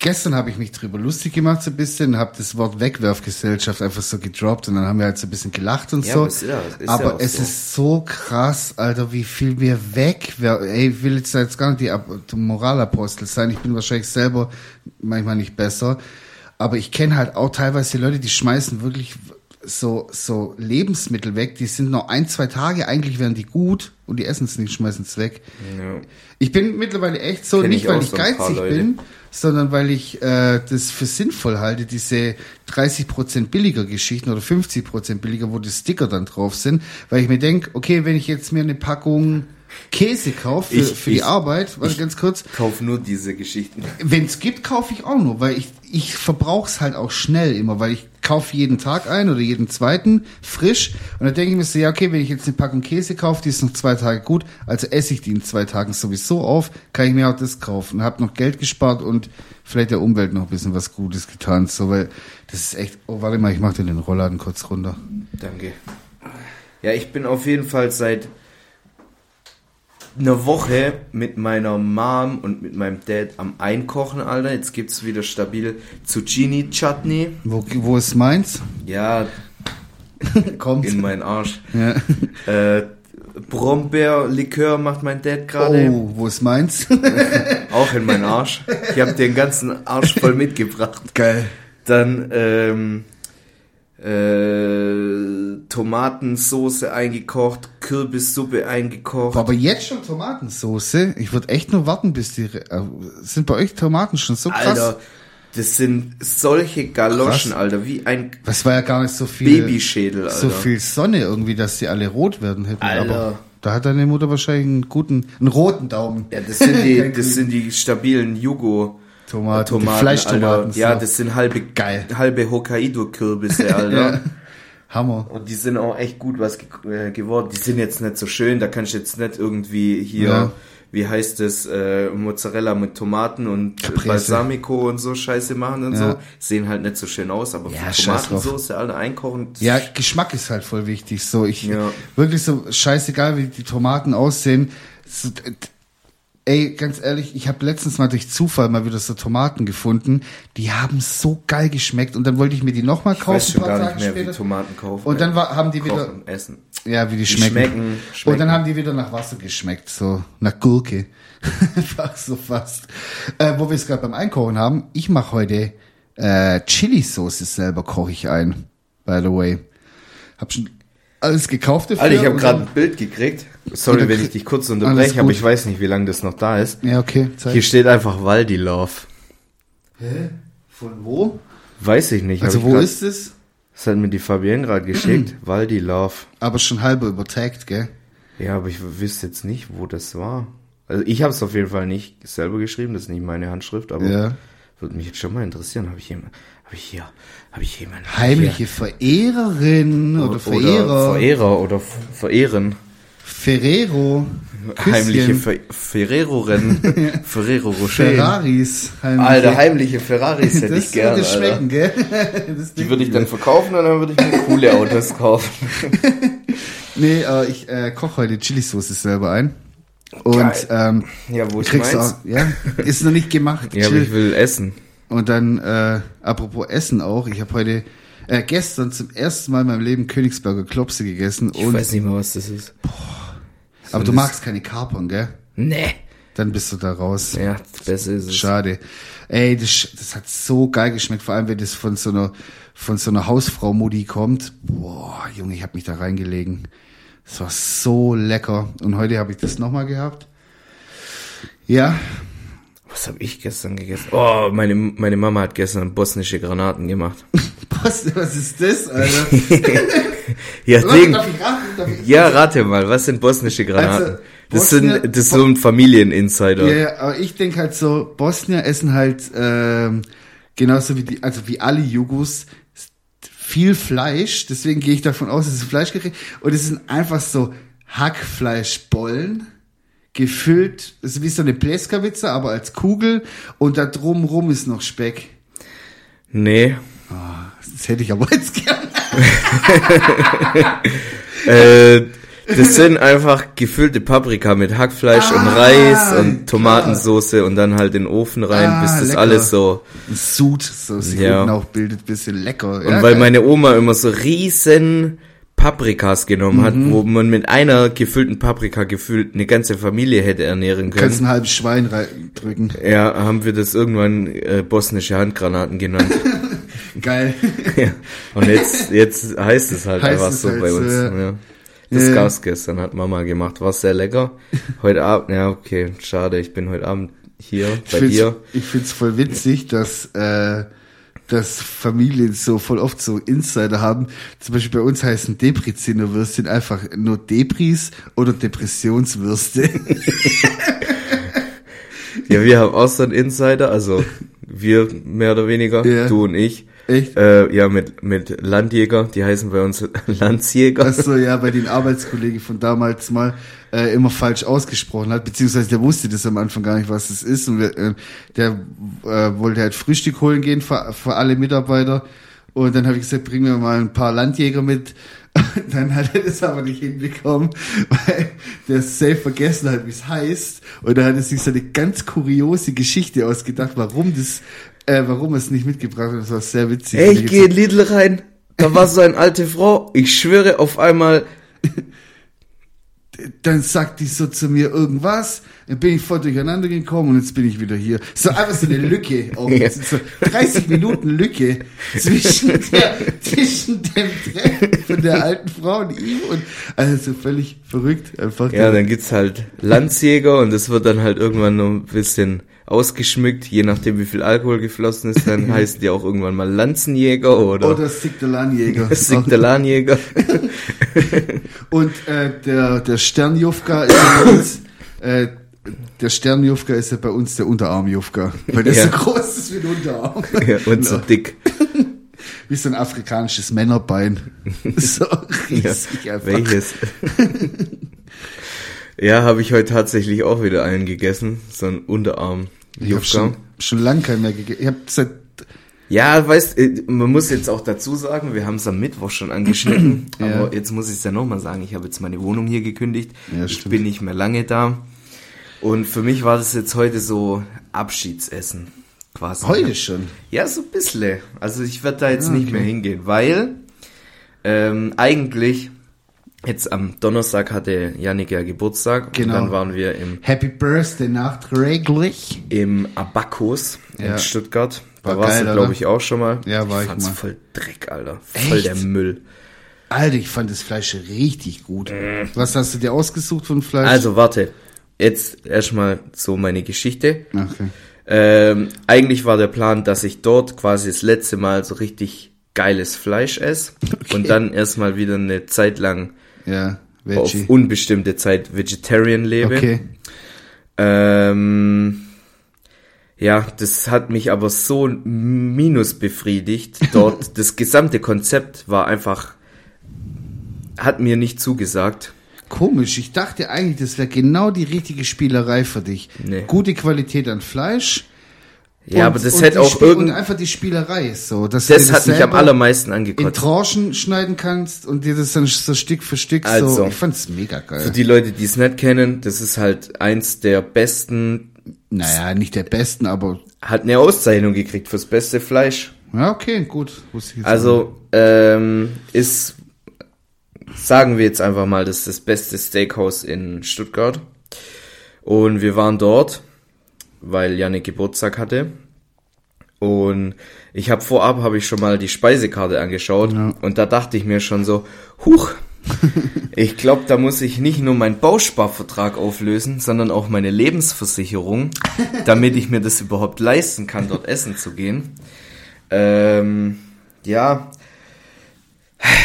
Gestern habe ich mich drüber lustig gemacht so ein bisschen, habe das Wort Wegwerfgesellschaft einfach so gedroppt und dann haben wir halt so ein bisschen gelacht und Ja, so. aber es ist ja- ist ja aber auch es so. ist so krass, Alter, wie viel wir wegwerfen. Ey, ich will jetzt, jetzt gar nicht die Moralapostel sein. Ich bin wahrscheinlich selber manchmal nicht besser. Aber ich kenne halt auch teilweise Leute, die schmeißen wirklich so, so Lebensmittel weg. Die sind noch ein, zwei Tage, eigentlich wären die gut und die essen es nicht, schmeißen es weg. Ja. Ich bin mittlerweile echt so, Kenn nicht ich weil ich so geizig bin, sondern weil ich äh, das für sinnvoll halte, diese 30% billiger Geschichten oder 50% billiger, wo die Sticker dann drauf sind, weil ich mir denke, okay, wenn ich jetzt mir eine Packung Käse kaufe für, Ich- für die ich- Arbeit, warte ganz kurz, Kauf nur diese Geschichten. wenn es gibt, kaufe ich auch nur, weil ich, ich verbrauche es halt auch schnell immer, weil ich kaufe jeden Tag ein oder jeden zweiten frisch und dann denke ich mir so, ja okay, wenn ich jetzt eine Packung Käse kaufe, die ist noch zwei Tage gut, also esse ich die in zwei Tagen sowieso auf, kann ich mir auch das kaufen, habe noch Geld gespart und vielleicht der Umwelt noch ein bisschen was Gutes getan, so weil das ist echt, oh warte mal, ich mache den Rollladen kurz runter. Danke. Ja, ich bin auf jeden Fall seit einer Woche mit meiner Mom und mit meinem Dad am Einkochen, Alter. Jetzt gibt's wieder stabil Zucchini-Chutney. Wo, wo ist meins? Ja, Kommt. in meinen Arsch. ja. Äh, Brombeerlikör macht mein Dad gerade. Oh, wo ist meins? Auch in meinen Arsch. Ich habe den ganzen Arsch voll mitgebracht. Geil. Dann ähm, äh, Tomatensoße eingekocht, Kürbissuppe eingekocht. Aber jetzt schon Tomatensoße? Ich würde echt nur warten, bis die. Äh, Sind bei euch Tomaten schon so krass? Alter, das sind solche Galoschen, Krass. Alter, wie ein Das war ja gar nicht so viel. Babyschädel, Alter. So viel Sonne irgendwie, dass die alle rot werden hätten. Alter. Aber da hat deine Mutter wahrscheinlich einen guten, einen roten Daumen. Ja, das sind die, das sind die stabilen Jugo. Tomaten, die Tomaten, Fleischtomaten. Alter. Ja, das sind halbe, Geil. halbe Hokkaido-Kürbisse, Alter. Hammer. Und die sind auch echt gut was ge äh, geworden. Die sind jetzt nicht so schön, da kannst du jetzt nicht irgendwie hier, Ja. wie heißt es, äh, Mozzarella mit Tomaten und Caprese. Balsamico und so Scheiße machen und Ja. so. Sehen halt nicht so schön aus, aber Ja, für. Tomatensauce, Alter, einkochen. Ja, Geschmack ist halt voll wichtig. So, ich Ja. wirklich so scheißegal, wie die Tomaten aussehen. So, ey, ganz ehrlich, ich habe letztens mal durch Zufall mal wieder so Tomaten gefunden. Die haben so geil geschmeckt und dann wollte ich mir die nochmal ich kaufen. weiß schon gar Tage nicht mehr, später. wie Tomaten kaufen. Und dann war, haben die wieder, kochen, essen. ja, wie die, Die schmecken. schmecken, Und schmecken. dann haben die wieder nach Wasser geschmeckt, so nach Gurke. Einfach so fast. Äh, wo wir es gerade beim Einkochen haben, ich mache heute äh, Chili-Soße selber, koche ich ein. By the way. Hab schon alles gekauft dafür. Alter, ich habe gerade ein Bild gekriegt. Sorry, wenn ich dich kurz unterbreche, aber ich weiß nicht, wie lange das noch da ist. Ja, okay. Zeig. Hier steht einfach Waldi Love. Hä? Von wo? Weiß ich nicht. Also hab wo grad- ist es? Das hat mir die Fabienne gerade geschickt. Waldi Love. Aber schon halber übertagt, gell? Ja, aber ich wüsste jetzt nicht, wo das war. Also ich habe es auf jeden Fall nicht selber geschrieben, das ist nicht meine Handschrift, aber Ja. Würde mich jetzt schon mal interessieren. Habe ich jemand, habe ich hier, habe ich jemanden Heimliche Verehrerin hier, oder oder Verehrer. Verehrer oder Verehren. Ferrero. Heimliche Küsschen. Fer Ferrero-Rennen. Ferrero Rocher. Ferraris. Heimliche. Alter, heimliche Ferraris hätte das ich gerne. würde Alter. schmecken, gell? Das Die würde ich dann verkaufen und dann würde ich mir coole Autos kaufen. Nee, äh, ich äh, koche heute Chili-Soße selber ein. Und ähm, Ja, wo ist kriegst auch, ja, ist noch nicht gemacht. Ja, aber ich will essen. Und dann, äh, apropos Essen auch, ich habe heute, äh, gestern zum ersten Mal in meinem Leben Königsberger Klopse gegessen. Ich und, weiß nicht mehr, was das ist. aber du magst keine Kapern, gell? Nee. Dann bist du da raus. Ja, besser ist es. Schade. Ey, das, das hat so geil geschmeckt, vor allem wenn das von so einer von so einer Hausfrau Mutti kommt. Boah, Junge, ich habe mich da reingelegen. Das war so lecker. Und heute habe ich das nochmal gehabt. Ja, Was habe ich gestern gegessen? Oh, meine, meine Mama hat gestern bosnische Granaten gemacht. was, was ist das, Alter? Ja, Ding. darf ich raten? Darf ich, Ja, rate mal, was sind bosnische Granaten? Also, das, Bosnien- sind, das ist so ein Familieninsider. Ja, ja, aber ich denk halt so, Bosnier essen halt ähm, genauso wie die, also wie alle Jugos viel Fleisch, deswegen gehe ich davon aus, es ist ein Fleischgericht und es sind einfach so Hackfleischbollen gefüllt, das ist wie so eine Pleskavica, aber als Kugel und da drumrum ist noch Speck. Nee. Das hätte ich aber jetzt gern. Äh, Das sind einfach gefüllte Paprika mit Hackfleisch Ah, und Reis und Tomatensoße und dann halt in den Ofen rein, Ah, bis das lecker. alles so. Ein Sud, so sich Ja. auch bildet, bisschen lecker. Und Ja, weil geil. meine Oma immer so riesen Paprikas genommen hat, Mhm. wo man mit einer gefüllten Paprika gefühlt eine ganze Familie hätte ernähren Du kannst können. ein halbes Schwein reindrücken. Ja, haben wir das irgendwann äh, bosnische Handgranaten genannt. Geil. ja. Und jetzt, jetzt heißt es halt Heißt einfach es so halt bei uns. ja. Ja. Das Ja. gab's gestern, hat Mama gemacht. War sehr lecker. Heute Abend, ja, okay, schade, ich bin heute Abend hier Ich bei dir. ich find's voll witzig, dass, äh, dass Familien so voll oft so Insider haben. Zum Beispiel bei uns heißen Depriziner-Würstchen einfach nur Depris oder Depressionswürste. Ja, wir haben auch so einen Insider, also wir mehr oder weniger, Ja. du und ich. Echt? Äh, ja, mit, mit Landjäger, die heißen bei uns Landsjäger. Achso, ja, bei den Arbeitskollegen von damals mal äh, immer falsch ausgesprochen hat, beziehungsweise der wusste das am Anfang gar nicht, was das ist. Und wir, äh, der äh, wollte halt Frühstück holen gehen für, für alle Mitarbeiter. Und dann habe ich gesagt, bring mir mal ein paar Landjäger mit. Dann hat er das aber nicht hinbekommen, weil der safe vergessen hat, wie es heißt. Und da hat er sich so eine ganz kuriose Geschichte ausgedacht, warum das, äh, warum er es nicht mitgebracht hat. Das war sehr witzig. Ey, ich gehe in Lidl rein, da war so eine alte Frau, ich schwöre auf einmal, dann sagt die so zu mir irgendwas, dann bin ich voll durcheinander gekommen und jetzt bin ich wieder hier. So einfach so eine Lücke. Auch. Ja. So 30 Minuten Lücke zwischen, der, zwischen dem Treffen von der alten Frau und ihm und also völlig verrückt einfach. ja, dann gibt's halt Landsjäger und das wird dann halt irgendwann noch ein bisschen ausgeschmückt, je nachdem wie viel Alkohol geflossen ist, dann heißen die auch irgendwann mal Lanzenjäger oder, oder Sigdelanjäger. Sigdelanjäger. Und äh, der, der Sternjufka ist ja bei uns, äh, der Sternjufka ist ja bei uns der Unterarmjufka, weil der Ja. so groß ist wie ein Unterarm. ja, und so dick. Wie so ein afrikanisches Männerbein. So Ja, riesig einfach. welches? ja, habe ich heute tatsächlich auch wieder einen gegessen, so ein Unterarm. Ich habe schon, schon lange keinen mehr gegessen. Ich habe seit Ja, weißt, äh, man muss jetzt auch dazu sagen, wir haben es am Mittwoch schon angeschnitten, Ja. aber jetzt muss ich es ja nochmal sagen, ich habe jetzt meine Wohnung hier gekündigt, Ja, ich bin nicht mehr lange da und für mich war das jetzt heute so Abschiedsessen quasi. heute schon. Ja, so ein bisschen. Also ich werde da jetzt Ah, nicht okay. mehr hingehen, weil ähm, eigentlich jetzt am Donnerstag hatte Yannick ja Geburtstag Genau. und dann waren wir im Happy Birthday nachträglich. im Abakos Ja. in Stuttgart. War Da warst geil, du, glaube ich, auch schon mal. Ja, war ich fand's mal. voll Dreck, Alter. Voll Echt? der Müll. Alter, ich fand das Fleisch richtig gut. Was hast du dir ausgesucht von Fleisch? Also, warte. Jetzt erstmal so meine Geschichte. Okay. Ähm, eigentlich war der Plan, dass ich dort quasi das letzte Mal so richtig geiles Fleisch esse und dann erstmal wieder eine Zeit lang Ja, auf Veggie. unbestimmte Zeit Vegetarian lebe. Okay. Ähm, ja, das hat mich aber so minus befriedigt. Dort, das gesamte Konzept war einfach, hat mir nicht zugesagt. Komisch, ich dachte eigentlich, das wäre genau die richtige Spielerei für dich. Nee. Gute Qualität an Fleisch. Ja, und- aber das hätte auch Spiel- Und irgend, einfach die Spielerei ist so. Dass das dir hat mich am allermeisten in angekotzt. Tranchen schneiden kannst und dir das dann so Stück für Stück so. Also. Ich fand's mega Für geil. die Leute, die es nicht kennen, das ist halt eins der besten, Naja, nicht der besten, aber hat eine Auszeichnung gekriegt fürs beste Fleisch. ja, okay, gut. Also, ähm, ist, sagen wir jetzt einfach mal, das ist das beste Steakhouse in Stuttgart. Und wir waren dort, weil Janik Geburtstag hatte. Und ich habe vorab, habe ich schon mal die Speisekarte angeschaut. Ja. Und da dachte ich mir schon so, huch, ich glaube, da muss ich nicht nur meinen Bausparvertrag auflösen, sondern auch meine Lebensversicherung, damit ich mir das überhaupt leisten kann, dort essen zu gehen. Ähm, ja,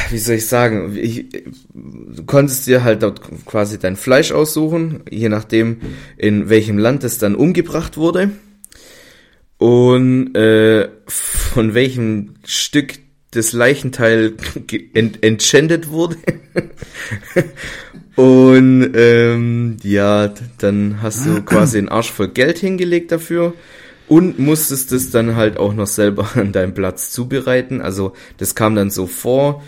wie soll ich sagen, ich, du konntest dir halt dort quasi dein Fleisch aussuchen, je nachdem, in welchem Land es dann umgebracht wurde. Und äh, von welchem Stück das Leichenteil ent entschändet wurde. und ähm, ja, dann hast du quasi einen Arsch voll Geld hingelegt dafür und musstest es dann halt auch noch selber an deinem Platz zubereiten. Also das kam dann so vor.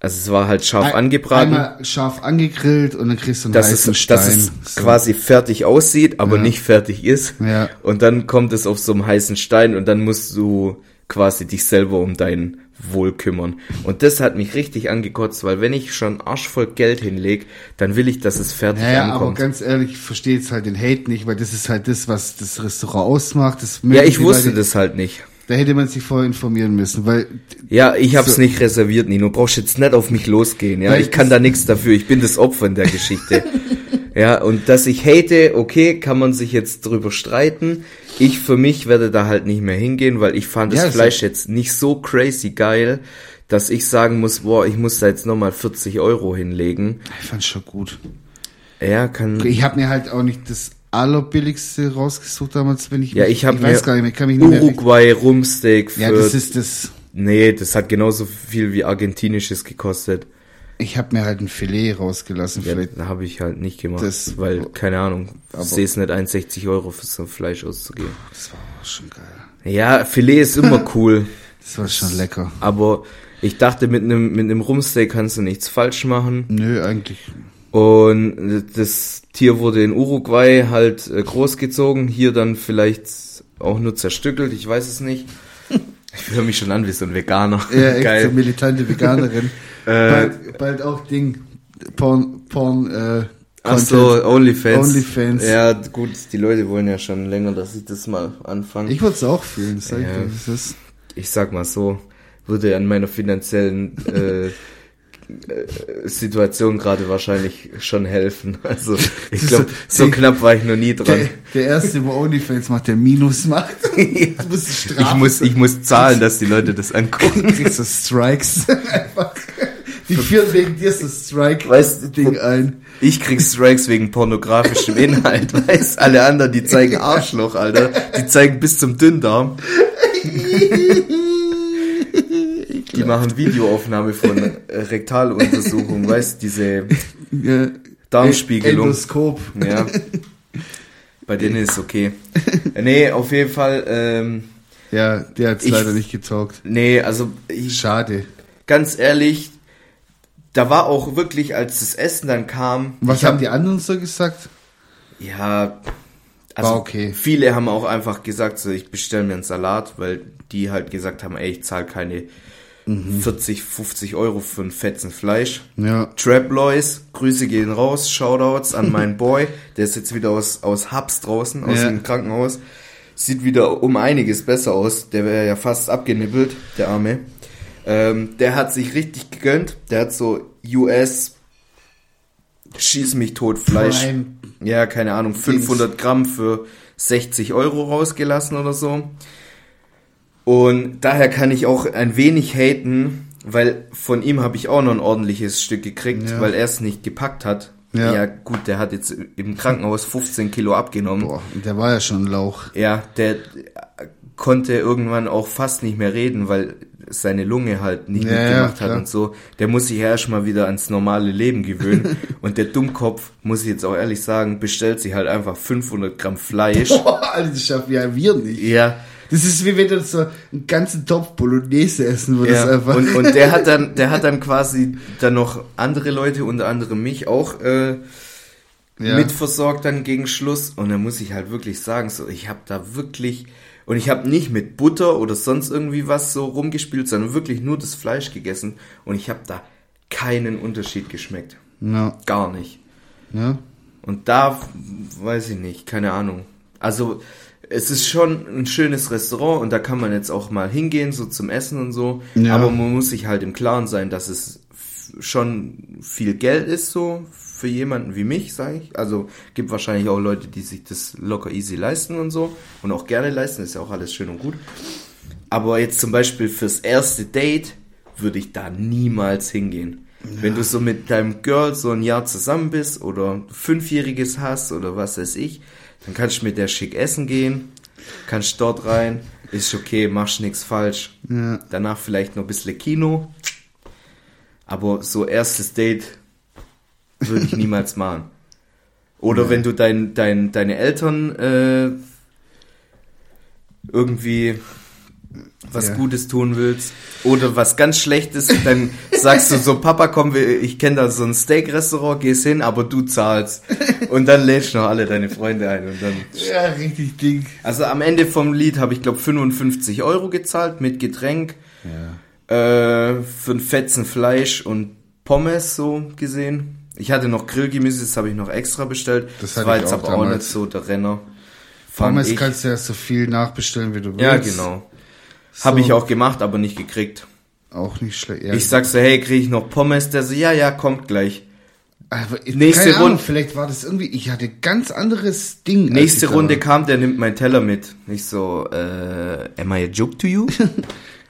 Also es war halt scharf Ein- angebraten. Einmal scharf angegrillt und dann kriegst du einen dass heißen es, Stein. dass es So. quasi fertig aussieht, aber Ja. nicht fertig ist. Ja. Und dann kommt es auf so einem heißen Stein und dann musst du quasi dich selber um dein Wohl kümmern. Und das hat mich richtig angekotzt, weil wenn ich schon arschvoll Geld hinleg, dann will ich, dass es fertig Naja, aber ankommt. ganz ehrlich, ich verstehe jetzt halt den Hate nicht, weil das ist halt das, was das Restaurant ausmacht. Das ja, ich wusste das halt nicht. Da hätte man sich vorher informieren müssen, weil Ja, ich hab's So. nicht reserviert, Nino. Brauchst jetzt nicht auf mich losgehen. Ja, Weil ich kann da nichts dafür. Ich bin das Opfer in der Geschichte. ja, und dass ich hate, okay, kann man sich jetzt drüber streiten. Ich für mich werde da halt nicht mehr hingehen, weil ich fand das Ja, das Fleisch jetzt nicht so crazy geil, dass ich sagen muss, boah, ich muss da jetzt nochmal 40 Euro hinlegen. ich fand's schon gut. Ja, kann. Ich habe mir halt auch nicht das allerbilligste rausgesucht damals, wenn ich ja, mich- ich habe mir gar nicht mehr, Uruguay Rumsteak für. Ja, das ist das nee, das hat genauso viel wie argentinisches gekostet. ich habe mir halt ein Filet rausgelassen, Ja, vielleicht. habe ich halt nicht gemacht, Das- weil, keine Ahnung, sehe es nicht ein, 60 Euro für so ein Fleisch auszugeben. Das war auch schon geil. Ja, Filet ist immer cool, Das war schon lecker. aber ich dachte, mit einem mit einem Rumsteak kannst du nichts falsch machen. Nö, eigentlich. Und das Tier wurde in Uruguay halt äh, großgezogen, hier dann vielleicht auch nur zerstückelt, ich weiß es nicht. Ich höre mich schon an wie so ein Veganer. Ja, echt Geil. so militante Veganerin. Äh, bald, bald auch Ding. Porn, Porn, äh, Ach so, Onlyfans. Onlyfans. Ja, gut, die Leute wollen ja schon länger, dass ich das mal anfange. Ich würde es auch fühlen, sag ich Ja. ich sag mal so, würde an meiner finanziellen äh, Situation gerade wahrscheinlich schon helfen. Also ich glaube, so die- knapp war ich noch nie der, dran. der erste, wo Onlyfans macht, der Minus macht. Du musst Ich muss, ich muss zahlen, dass die Leute das angucken. Du kriegst so Strikes. Einfach. Die führen wegen dir so Strike-Ding Weißt du, ein. Ich krieg Strikes wegen pornografischem Inhalt, weißt alle anderen, die zeigen Arschloch, Alter. Die zeigen bis zum Dünndarm. Die machen Videoaufnahme von äh, Rektaluntersuchung, weißt diese Ja, Darmspiegelung. Endoskop. Ja. Bei denen ist okay. Nee, auf jeden Fall, ähm, Ja, der hat's Ich- leider nicht getaugt. nee, also ich, Schade. ganz ehrlich, da war auch wirklich, als das Essen dann kam, Was haben hab- die anderen so gesagt? Ja, also War okay. viele haben auch einfach gesagt, so ich bestelle mir einen Salat, weil die halt gesagt haben, ey, ich zahle keine Mhm. 40, 50 Euro für ein Fetzen Fleisch. Ja. Trap Lois, Grüße gehen raus, Shoutouts an meinen Boy, der ist jetzt wieder aus, aus Hubs draußen, aus Ja. dem Krankenhaus. Sieht wieder um einiges besser aus, der wäre ja fast abgenippelt, der Arme. Ähm, der hat sich richtig gegönnt, der hat so US Schieß mich tot Fleisch. Prime. Ja, keine Ahnung, 500 Gramm für 60 Euro rausgelassen oder so. Und daher kann ich auch ein wenig haten, weil von ihm habe ich auch noch ein ordentliches Stück gekriegt, Ja. weil er es nicht gepackt hat. Ja. Ja. gut, der hat jetzt im Krankenhaus 15 Kilo abgenommen. Boah, der war ja schon Lauch. Ja, der konnte irgendwann auch fast nicht mehr reden, weil seine Lunge halt nicht Ja, ja, mitgemacht hat klar. und so. Der muss sich ja erstmal wieder ans normale Leben gewöhnen. und der Dummkopf, muss ich jetzt auch ehrlich sagen, bestellt sich halt einfach 500 Gramm Fleisch. Boah, das schaffen ja wir nicht. ja, Das ist wie wenn du so einen ganzen Topf Bolognese essen würdest ja. einfach. Und, und der hat dann, der hat dann quasi dann noch andere Leute, unter anderem mich auch, äh, ja. mitversorgt dann gegen Schluss und dann muss ich halt wirklich sagen, so ich habe da wirklich und ich habe nicht mit Butter oder sonst irgendwie was so rumgespielt, sondern wirklich nur das Fleisch gegessen und ich habe da keinen Unterschied geschmeckt, ja. gar nicht. ja. Und da weiß ich nicht, keine Ahnung. Also es ist schon ein schönes Restaurant und da kann man jetzt auch mal hingehen, so zum Essen und so. Ja. Aber man muss sich halt im Klaren sein, dass es schon viel Geld ist, so für jemanden wie mich, sage ich. Also gibt wahrscheinlich auch Leute, die sich das locker easy leisten und so und auch gerne leisten, ist ja auch alles schön und gut. Aber jetzt zum Beispiel fürs erste Date würde ich da niemals hingehen. Wenn du so mit deinem Girl so ein Jahr zusammen bist oder fünfjähriges hast oder was weiß ich, dann kannst du mit der schick essen gehen, kannst dort rein, ist okay, machst nix falsch. Ja. Danach vielleicht noch ein bisschen Kino. Aber so erstes Date würde ich niemals machen. Oder wenn du dein, dein, deine Eltern äh, irgendwie was Ja. Gutes tun willst oder was ganz Schlechtes, dann sagst du so, Papa, komm, wir- ich kenne da so ein Steak-Restaurant, gehst hin, aber du zahlst. Und dann lädst du noch alle deine Freunde ein und dann... Ja, richtig Ding. Also am Ende vom Lied habe ich glaube 55 Euro gezahlt mit Getränk, Ja. äh, für ein Fetzen Fleisch und Pommes so gesehen. Ich hatte noch Grillgemüse, das habe ich noch extra bestellt. Das Das, war jetzt auch aber auch damals. nicht so der Renner. Pommes kannst du ja so viel nachbestellen, wie du willst. Ja, genau. Habe ich auch gemacht, aber nicht gekriegt. Auch nicht schlecht. Ja, Ich sag so, hey, kriege ich noch Pommes? Der so, ja, ja, kommt gleich. aber nächste keine Ahnung, Runde- Vielleicht war das irgendwie, ich hatte ganz anderes Ding. Nächste Runde kam, der nimmt meinen Teller mit. Ich so, äh, am I a joke to you?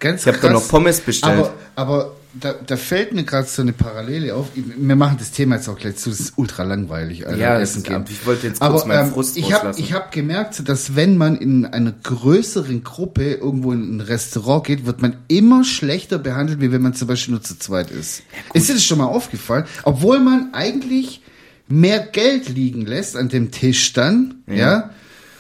Ganz Ich habe da noch Pommes bestellt. Aber, aber da, da fällt mir gerade so eine Parallele auf. Wir machen das Thema jetzt auch gleich zu. Das ist ultra langweilig. Alter, Ja, essen gehen. ich wollte jetzt kurz aber, meinen ähm, Frust ich habe rauslassen. ich hab gemerkt, dass wenn man in einer größeren Gruppe irgendwo in ein Restaurant geht, wird man immer schlechter behandelt, wie wenn man zum Beispiel nur zu zweit ist. ist dir das schon mal aufgefallen? Obwohl man eigentlich mehr Geld liegen lässt an dem Tisch dann, ja,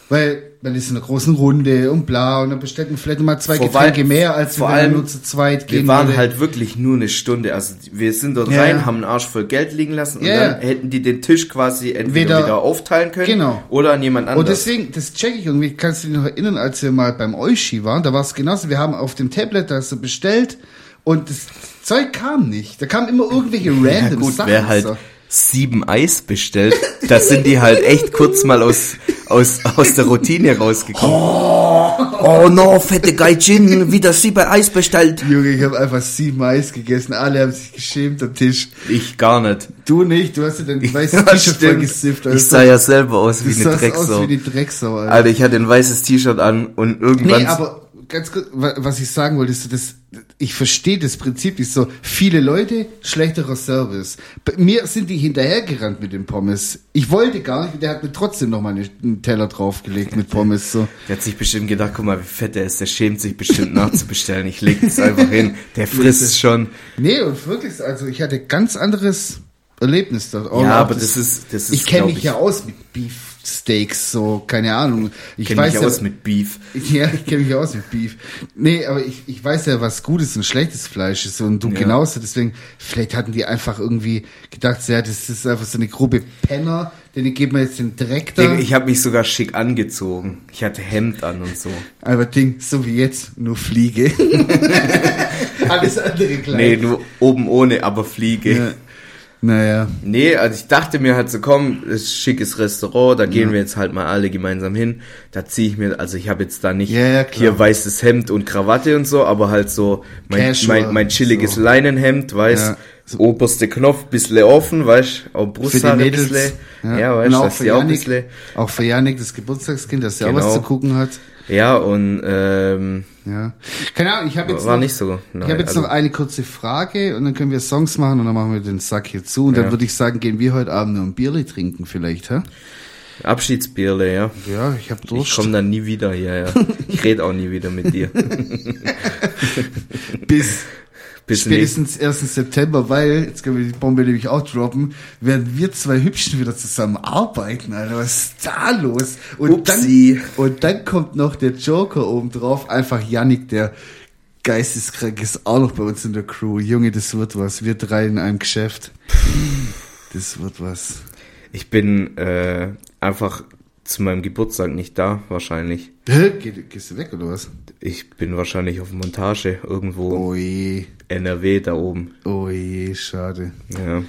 weil man ist in einer großen Runde und bla und dann bestellt man vielleicht mal zwei Vor Getränke mehr, als vor man allem, nur zu zweit gehen Wir waren würde. halt wirklich nur eine Stunde. Also wir sind dort Ja, rein, ja. haben einen Arsch voll Geld liegen lassen und Ja, dann ja. hätten die den Tisch quasi entweder Wieder- wieder, aufteilen können Genau. oder an jemand Und anderes. deswegen, das check ich irgendwie, kannst du dich noch erinnern, als wir mal beim Oishi waren, da war es genauso, wir haben auf dem Tablet das so bestellt und das Zeug kam nicht. Da kamen immer irgendwelche ja random gut, Sachen. wer halt so. Sieben Eis bestellt, da sind die halt echt kurz mal aus, aus, aus der Routine rausgekommen. Oh, no, fette Gaijin, wieder sieben Eis bestellt. Junge, ich habe einfach sieben Eis gegessen, alle haben sich geschämt am Tisch. Ich gar nicht. Du nicht, du hast ja dein weißes Ja, T-Shirt voll gesifft. Ich sah ja selber aus wie du eine sahst aus Drecksau. wie eine Drecksau, Alter. Alter, ich hatte ein weißes T-Shirt an und irgendwann Nee, aber ganz kurz, wa- was ich sagen wollte, ist, so, das, ich verstehe das Prinzip nicht so. Viele Leute, schlechterer Service. Bei mir sind die hinterhergerannt mit den Pommes. Ich wollte gar nicht, der hat mir trotzdem noch mal eine- einen Teller draufgelegt mit Pommes, so. Der hat sich bestimmt gedacht, guck mal, wie fett er ist, der schämt sich bestimmt nachzubestellen. Ich leg das einfach hin. Der frisst es schon. Nee, und wirklich, also ich hatte ganz anderes Erlebnis dort. Auch Ja, aber das ist, das ist, ich kenne mich ja aus mit Beefsteaks, so, keine Ahnung. Ich kenn mich ja, aus mit Beef. Ja, ich kenne mich aus mit Beef. Nee, aber ich, ich weiß ja, was gutes und schlechtes Fleisch ist und du Ja. genauso. Deswegen, vielleicht hatten die einfach irgendwie gedacht, ja, das ist einfach so eine Gruppe Penner, denen geben wir jetzt den Dreck da. Digga, Ich habe mich sogar schick angezogen. Ich hatte Hemd an und so. Aber Ding, so wie jetzt, nur Fliege. Alles andere klein. Nee, nur oben ohne, aber Fliege. Ja. Naja. Nee, also ich dachte mir halt so, komm, das ist schickes Restaurant, da gehen wir jetzt halt mal alle gemeinsam hin. Da ziehe ich mir, also ich habe jetzt da nicht Ja, ja, hier weißes Hemd und Krawatte und so, aber halt so mein, Casual, mein, mein chilliges so. Leinenhemd, weißt Ja. So- oberste Knopf bisschen offen, weißt auch Brusthaare bisschen. Ja, Ja, weißt und auch dass für die auch ein Janik, bisschen. auch für Janik, das Geburtstagskind, das ja auch was Genau. zu gucken hat. Ja, und ähm, Ja. Keine Ahnung, ich habe jetzt war noch, nicht so. Ich Nein, habe jetzt also, noch eine kurze Frage und dann können wir Songs machen und dann machen wir den Sack hier zu und dann Ja. würde ich sagen, gehen wir heute Abend noch ein Bierli trinken vielleicht, hä? Abschiedsbierle, ja. Ja, ich habe Ich Durst. komme dann nie wieder hier, ja. Ich rede auch nie wieder mit dir. Bis Bis spätestens 1. September, weil, jetzt können wir die Bombe nämlich auch droppen, werden wir zwei Hübschen wieder zusammen arbeiten, Alter. Was ist da los? Und Upsi. dann, und dann kommt noch der Joker oben drauf, einfach Yannick, der geisteskrank ist, auch noch bei uns in der Crew. Junge, das wird was. Wir drei in einem Geschäft. Das wird was. Ich bin äh, einfach zu meinem Geburtstag nicht da, wahrscheinlich. Geh, gehst du weg oder was? Ich bin wahrscheinlich auf Montage irgendwo Oh je, NRW da oben. oh je, schade. Ja.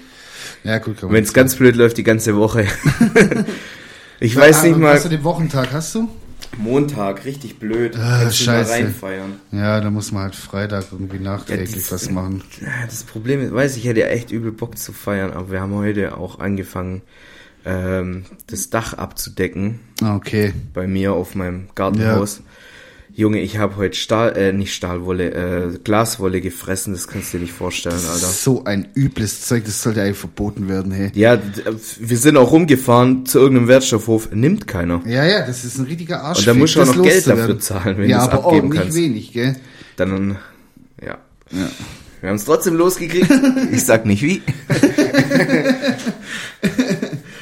Ja, gut, kann Wenn es ganz blöd läuft, die ganze Woche. ich weiß Ah, nicht und mal. Was für den Wochentag hast du? Montag, richtig blöd. Ah, du scheiße. reinfeiern. Ja, da muss man halt Freitag irgendwie nachträglich das- was machen. Ja, Das Problem ist, weiß ich, hätte ja echt übel Bock zu feiern, aber wir haben heute auch angefangen, ähm, das Dach abzudecken Ah, Okay. bei mir auf meinem Gartenhaus. Junge, ich habe heute Stahl, äh, nicht Stahlwolle, äh, Glaswolle gefressen, das kannst du dir nicht vorstellen, Alter. So ein übles Zeug, das sollte eigentlich verboten werden, hey. Ja, äh, wir sind auch rumgefahren zu irgendeinem Wertstoffhof, nimmt keiner. Ja, ja, das ist ein richtiger Arsch. Und da musst du auch noch Geld dafür zahlen, wenn ja, du es aber auch abgeben nicht kannst. wenig, gell? Dann, ja. Ja. Wir haben es trotzdem losgekriegt. Ich sag nicht wie.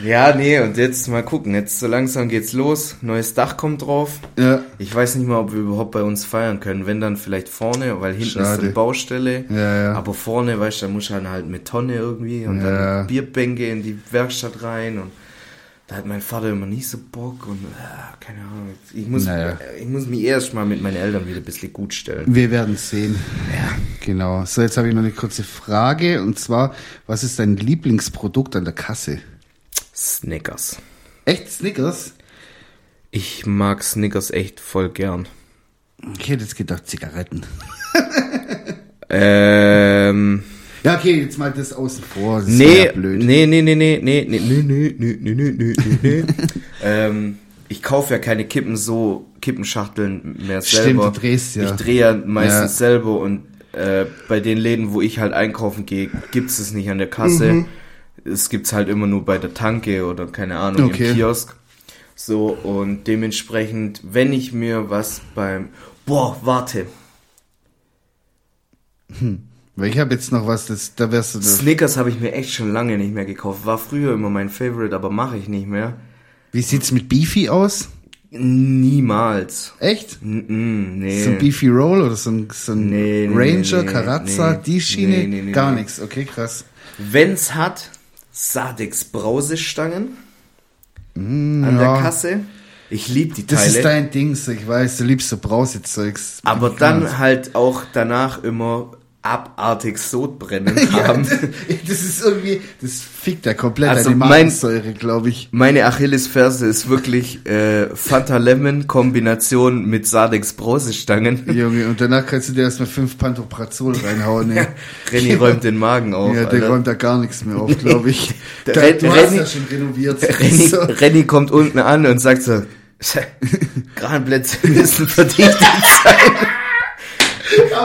Ja, nee, und jetzt mal gucken. Jetzt so langsam geht's los. Neues Dach kommt drauf. Ja. Ich weiß nicht mal, ob wir überhaupt bei uns feiern können. Wenn dann vielleicht vorne, weil hinten ist Schade. eine Baustelle. Ja, ja. Aber vorne, weißt du, da muss halt halt mit Tonne irgendwie und Ja. dann Bierbänke in die Werkstatt rein und da hat mein Vater immer nicht so Bock und äh, keine Ahnung. Ich muss, Naja. ich muss mich erst mal mit meinen Eltern wieder ein bisschen gut stellen. Wir werden sehen. Ja. Genau. So, jetzt habe ich noch eine kurze Frage und zwar, was ist dein Lieblingsprodukt an der Kasse? Snickers. Echt Snickers? Ich mag Snickers echt voll gern. Ich hätte jetzt gedacht Zigaretten. Ähm, Ja, okay, jetzt mal das außen vor. Das nee, ja blöd. nee, nee, nee, nee, nee, nee, nee, nee, nee, nee, nee, nee, nee, nee. ähm, ich kaufe ja keine Kippen so, Kippenschachteln mehr Stimmt, selber. du drehst ja. Ich drehe ja meistens Ja. selber und äh, bei den Läden, wo ich halt einkaufen gehe, gibt's es nicht an der Kasse. Mhm. Es gibt's halt immer nur bei der Tanke oder keine Ahnung Okay. im Kiosk. So und dementsprechend, wenn ich mir was beim Boah, warte. Weil ich habe jetzt noch was, das, da wärst du das. Snickers habe ich mir echt schon lange nicht mehr gekauft. War früher immer mein Favorite, aber mache ich nicht mehr. Wie sieht's mit Beefy aus? Niemals. Echt? Mm -mm, nee. So ein Beefy Roll oder so ein, so ein Nee, Ranger, nee, Karazza, nee. die Schiene? Nee, nee, nee, Gar nichts, okay, krass. Wenn's hat, Sadex Brausestangen an ja. der Kasse. Ich lieb die Das Teile. ist dein Ding, so ich weiß, du liebst so Brausezeugs. aber dann halt auch danach immer abartig Sodbrennen haben. das ist irgendwie, das fickt ja komplett Also deine mein- Magensäure, glaube ich. Meine Achillesferse ist wirklich äh, Fanta Lemon Kombination mit Sadex Brausestangen. Junge, und danach kannst du dir erstmal fünf Pantoprazol reinhauen, ne? Renny räumt den Magen auf. Ja, der Alter. räumt da gar nichts mehr auf, glaube ich. Der da, Ren- du hast Renny- ja schon renoviert. Renny, So. Renny kommt unten an und sagt so, Kranplätze müssen verdichtet sein.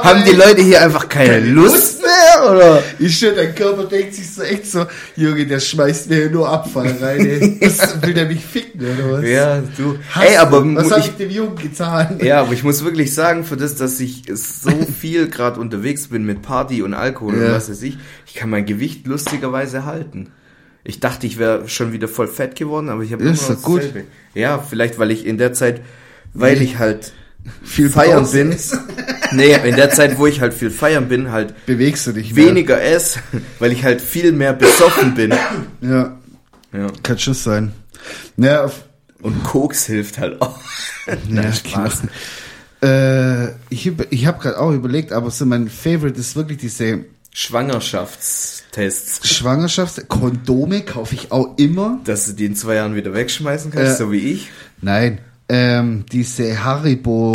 Haben die Leute hier einfach keine Lust mehr, oder? Ich schwör, dein Körper denkt sich so echt so, Junge, der schmeißt mir nur Abfall rein, ey. Das will der mich ficken, oder was? Ja, du. Hast Ey, aber was mu- hab ich, dem Jungen getan? ja, aber ich muss wirklich sagen, für das, dass ich so viel gerade unterwegs bin mit Party und Alkohol und Ja. was weiß ich, ich kann mein Gewicht lustigerweise halten. Ich dachte, ich wäre schon wieder voll fett geworden, aber ich habe Ist doch gut. dasselbe. Ja, vielleicht, weil ich in der Zeit, weil ich halt Viel feiern bin. ist. Nee, in der Zeit, wo ich halt viel feiern bin, halt Bewegst du dich mehr. weniger esse, weil ich halt viel mehr besoffen bin. Ja, Ja. kann schon sein. Naja, Und Koks hilft halt auch. Nein, ja, Spaß. genau. Äh, ich ich habe gerade auch überlegt, aber so mein Favorite ist wirklich diese Schwangerschaftstests. Schwangerschafts... Kondome kaufe ich auch immer. Dass du die in zwei Jahren wieder wegschmeißen kannst, Äh, so wie ich. Nein, ähm, diese Haribo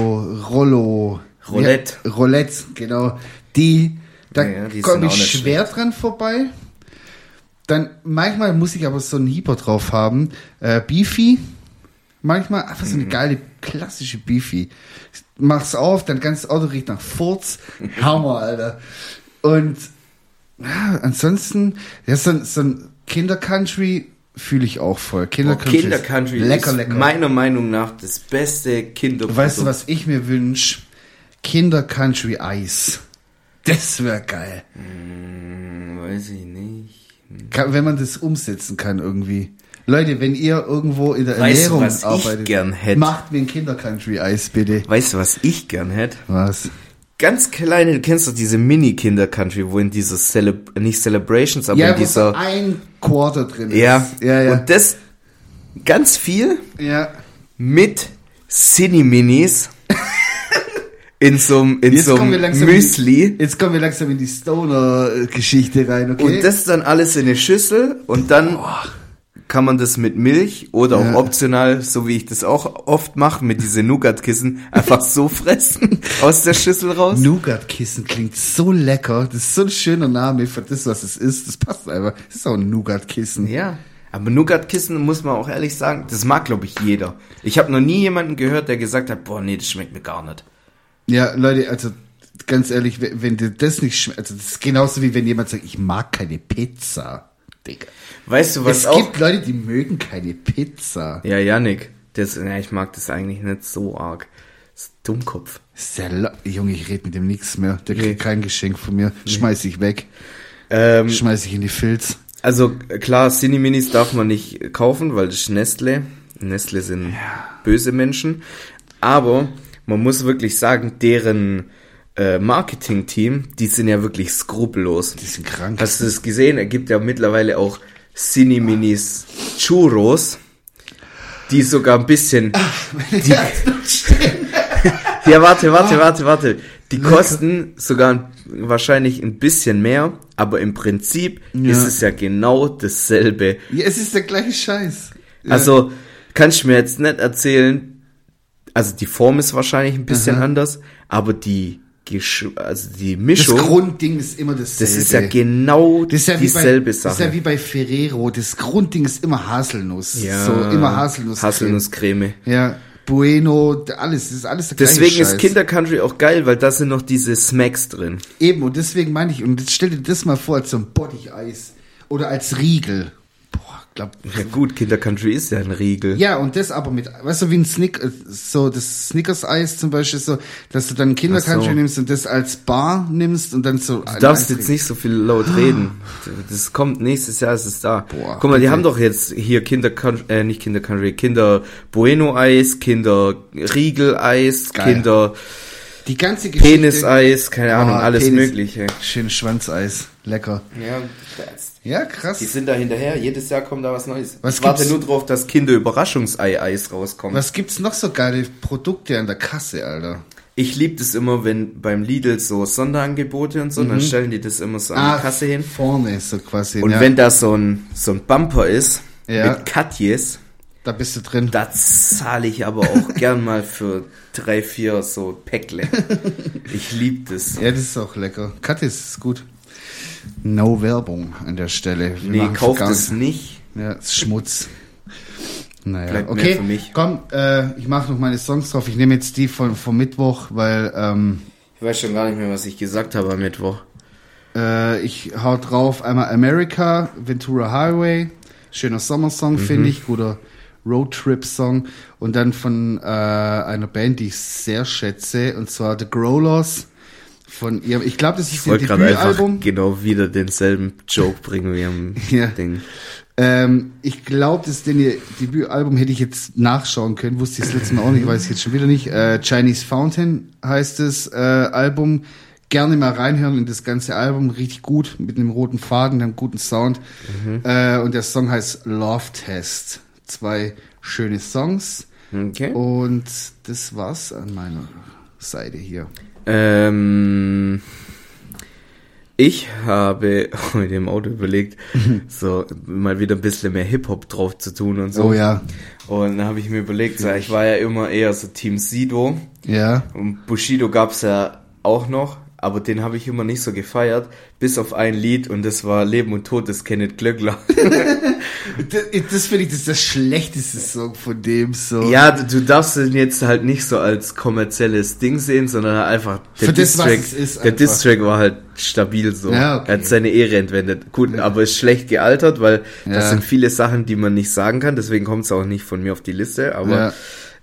Rollo... Roulette. Ja, Roulette, genau. Die, da Ja, ja, komme ich schwer dran vorbei. Dann, manchmal muss ich aber so einen Hieber drauf haben. Äh, Beefy. Manchmal einfach Mhm. so eine geile, klassische Beefy. Mach's auf, dein ganzes Auto riecht nach Furz. Hammer, Alter. Und ja, ansonsten, ja, so, ein- so ein Kinder-Country fühle ich auch voll. Oh, Kinder-Country Kinder ist Country lecker, ist lecker. meiner Meinung nach das beste Kinderprodukt. Weißt du, was ich mir wünsche? Kinder Country Eis. Das wäre geil. Hm, weiß ich nicht. Kann, wenn man das umsetzen kann irgendwie. Leute, wenn ihr irgendwo in der Weißt du, Ernährung was ich arbeitet, gern hätt? macht mir ein Kinder Country Eis bitte. Weißt du, was ich gern hätte? Was? Ganz kleine, du kennst doch diese Mini-Kinder-Country, wo in dieser Celeb nicht Celebrations, aber Ja, in dieser... ein Quarter drin ist. Ja, ja, ja. und das ganz viel ja. mit Cine-Minis in so einem in so Müsli. In, jetzt kommen wir langsam in die Stoner-Geschichte rein, okay? Und das dann alles in eine Schüssel und dann kann man das mit Milch oder auch Ja. optional, so wie ich das auch oft mache, mit diese Nougat-Kissen, einfach so fressen aus der Schüssel raus. Nougat-Kissen klingt so lecker. Das ist so ein schöner Name für das, was es ist. Das passt einfach. Das ist auch ein Nougat-Kissen. Ja, aber Nougat-Kissen muss man auch ehrlich sagen, das mag glaube ich jeder. Ich habe noch nie jemanden gehört, der gesagt hat, boah, nee, das schmeckt mir gar nicht. Ja, Leute, also ganz ehrlich, wenn wenn dir das nicht schmeckt, also das ist genauso wie wenn jemand sagt, ich mag keine Pizza. Digga. Weißt du, was es auch... gibt Leute, die mögen keine Pizza. Ja, Yannick, das, ja, ich mag das eigentlich nicht so arg. Das ist Dummkopf. Sehr Junge, ich rede mit dem nichts mehr. Der Nee. kriegt kein Geschenk von mir. Schmeiß ich weg. Ähm, Schmeiß ich in die Filz. Also klar, Cine-Minis darf man nicht kaufen, weil das ist Nestle. Nestle sind böse Menschen. Aber man muss wirklich sagen, deren äh, Marketing-Team, die sind ja wirklich skrupellos. Die sind krank. Hast du das gesehen? Er gibt ja mittlerweile auch Cine-Minis Churros, die sogar ein bisschen... Die, ja, warte, warte, warte, warte. Die kosten sogar ein- wahrscheinlich ein bisschen mehr, aber im Prinzip Ja. ist es ja genau dasselbe. ja, es ist der gleiche Scheiß. Ja. Also kannst du mir jetzt nicht erzählen, also die Form ist wahrscheinlich ein bisschen Aha. anders, aber die also die das Mischung, das, Grundding ist immer dasselbe. ist ja genau Das ist ja dieselbe bei, Sache. Das ist ja wie bei Ferrero. Das Grundding ist immer Haselnuss. Ja, So, immer Haselnuss. Haselnusscreme. Ja, Bueno, alles, das ist alles der Deswegen ist Scheiß. Kinder Country auch geil, weil da sind noch diese Smacks drin. Eben, und deswegen meine ich, und jetzt stell dir das mal vor als so ein Body-Eis. Oder als Riegel. Boah, glaub, Ja gut, Kinder Country ist ja ein Riegel. Ja, und das aber mit, weißt du, wie ein Snick, äh, so das Snickers-Eis zum Beispiel, so, dass du dann Kindercountry Ach so. nimmst und das als Bar nimmst und dann so. Du darfst jetzt nicht so viel laut reden. Das kommt nächstes Jahr, ist es da. Boah, Guck mal, die haben doch jetzt hier Kinder Country, äh, nicht Kinder Country, Kinder Bueno Eis, Kinder Riegel Eis, Geil. Kinder Die ganze Geschichte. Penis-Eis, keine Ahnung, Oh, alles Penis. mögliche. Schönes Schwanzeis. Lecker. Ja, Ja, krass. die sind da hinterher. Jedes Jahr kommt da was Neues. Was ich warte nur drauf, dass Kinder Überraschungsei-Eis rauskommt. Was gibt's noch so geile Produkte an der Kasse, Alter? Ich lieb das immer, wenn beim Lidl so Sonderangebote und so, dann stellen die das immer so an die Kasse hin. Vorne, so quasi. Und ja. wenn da so ein, so ein Bumper ist, Ja. mit Katjes, da bist du drin. da zahle ich aber auch gern mal für drei, vier so Päckle. Ich lieb das. Ja, das ist auch lecker. Katjes ist gut. No Werbung an der Stelle. Wir Nee, kauft es nicht. Ja, ist Schmutz. Naja, Bleibt okay. für mich. Komm, äh, ich mache noch meine Songs drauf. Ich nehme jetzt die von vom Mittwoch, weil ähm, Ich weiß schon gar nicht mehr, was ich gesagt habe am Mittwoch. äh, ich hau drauf einmal America, Ventura Highway, schöner Sommersong Mhm. finde ich, guter Roadtrip-Song und dann von äh, einer Band, die ich sehr schätze, und zwar The Growlers. Von ihrem, ich glaube, das ist Ich ihr Debütalbum. genau wieder denselben Joke bringen wie am Ja. Ding. Ähm, ich glaube, das denn ihr Debütalbum hätte ich jetzt nachschauen können, wusste ich das letzte Mal auch nicht, weiß ich jetzt schon wieder nicht. Äh, Chinese Fountain heißt das äh, Album. Gerne mal reinhören in das ganze Album, richtig gut, mit einem roten Faden, einem guten Sound. Äh, und der Song heißt Love Test. Zwei schöne Songs. Okay. Und das war's an meiner Seite hier. Ähm, ich habe heute im Auto überlegt, so mal wieder ein bisschen mehr Hip-Hop drauf zu tun und so. Oh ja. Und dann habe ich mir überlegt, so, ich war ja immer eher so Team Sido Ja. und Bushido gab's ja auch noch, aber den habe ich immer nicht so gefeiert, bis auf ein Lied und das war Leben und Tod des Kenneth Glöckler. Das, das finde ich, das das schlechteste Song von dem so. ja, du, du darfst den jetzt halt nicht so als kommerzielles Ding sehen, sondern halt einfach der Für das, was Distrack, es ist, der. Distrack war halt stabil so. Ja, okay. Er hat seine Ehre entwendet. Gut, aber ist schlecht gealtert, weil Ja. das sind viele Sachen, die man nicht sagen kann, deswegen kommt es auch nicht von mir auf die Liste, aber Ja.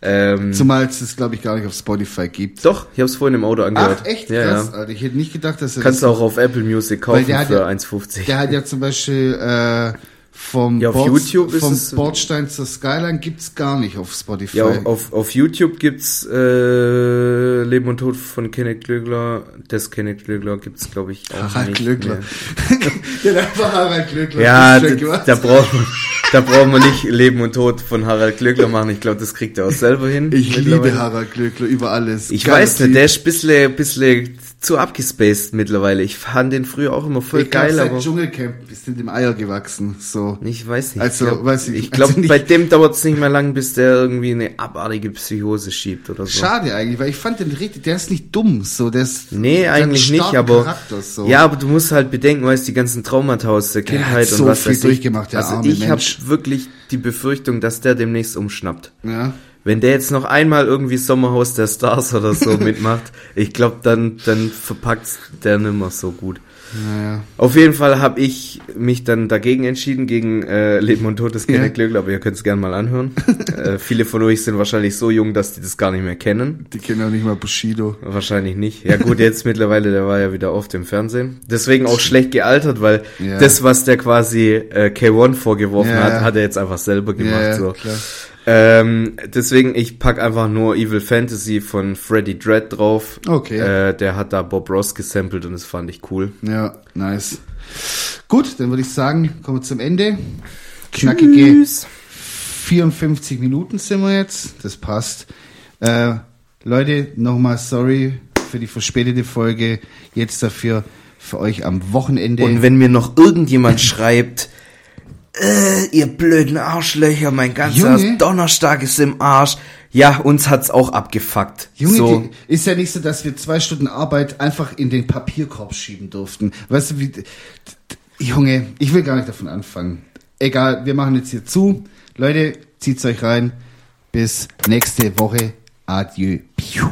ähm, Zumal es das, glaube ich, gar nicht auf Spotify gibt. doch, ich habe es vorhin im Auto angehört. Ach, echt? Ja, Krass, ja. Alter. Ich hätte nicht gedacht, dass er Kannst du das, auch auf Apple Music kaufen für ja- 1,50. Der hat ja zum Beispiel äh, vom, Ja, auf Bord- YouTube ist vom es- Bordstein zur Skyline gibt's gar nicht auf Spotify. Ja, auf, auf, YouTube gibt's äh, Leben und Tod von Kenneth Glöckler. Das Kenneth Glöckler gibt's, glaube ich, auch Harald nicht Glöckler. hat einfach Harald Glöckler. Ja, da, da braucht man, da braucht man nicht Leben und Tod von Harald Glöckler machen. Ich glaube, das kriegt er auch selber hin. ich liebe Harald Glöckler über alles. Ich Geiler weiß nicht, der ist ein bisschen, bisschen zu abgespaced mittlerweile. Ich fand den früher auch immer voll ich glaub, geil, seit aber Dschungelcamp ist in dem Eier gewachsen. So. ich weiß nicht. Also, ich glaube, weiß ich- ich glaub, also bei dem dauert's nicht mehr lang, bis der irgendwie eine abartige Psychose schiebt oder so. Schade eigentlich, weil ich fand den richtig, der ist nicht dumm, so, der ist, Nee, der eigentlich nicht, aber Charakter, so. ja, aber du musst halt bedenken, weißt die ganzen Traumata aus der Kindheit so und was viel weiß ich. durchgemacht, der Also arme ich habe wirklich die Befürchtung, dass der demnächst umschnappt. ja. Wenn der jetzt noch einmal irgendwie Sommerhaus der Stars oder so mitmacht, ich glaube, dann, dann verpackt der nimmer so gut. Naja. Auf jeden Fall habe ich mich dann dagegen entschieden, gegen äh, Leben und Tod des Ja. Kenneth Glöckler, aber ihr könnt es gerne mal anhören. äh, viele von euch sind wahrscheinlich so jung, dass die das gar nicht mehr kennen. Die kennen auch nicht mal Bushido. Wahrscheinlich nicht. Ja gut, jetzt mittlerweile, der war ja wieder oft im Fernsehen. Deswegen auch schlecht gealtert, weil Ja. das, was der quasi äh, K1 vorgeworfen Ja. hat, hat er jetzt einfach selber gemacht. ja, so. klar. Ähm, deswegen, ich pack einfach nur Evil Fantasy von Freddy Dread drauf. Okay. Äh, der hat da Bob Ross gesampelt und das fand ich cool. Ja, nice. Gut, dann würde ich sagen, kommen wir zum Ende. Knackige 54 Minuten sind wir jetzt. Das passt. Äh, Leute, nochmal sorry für die verspätete Folge. Jetzt dafür für euch am Wochenende. Und wenn mir noch irgendjemand schreibt, äh, ihr blöden Arschlöcher, mein ganzer Junge. Donnerstag ist im Arsch. Ja, uns hat's auch abgefuckt. Junge, so. die, ist ja nicht so, dass wir zwei Stunden Arbeit einfach in den Papierkorb schieben durften. Weißt du, wie. Junge, ich will gar nicht davon anfangen. Egal, wir machen jetzt hier zu. Leute, zieht's euch rein. Bis nächste Woche. Adieu. Piu.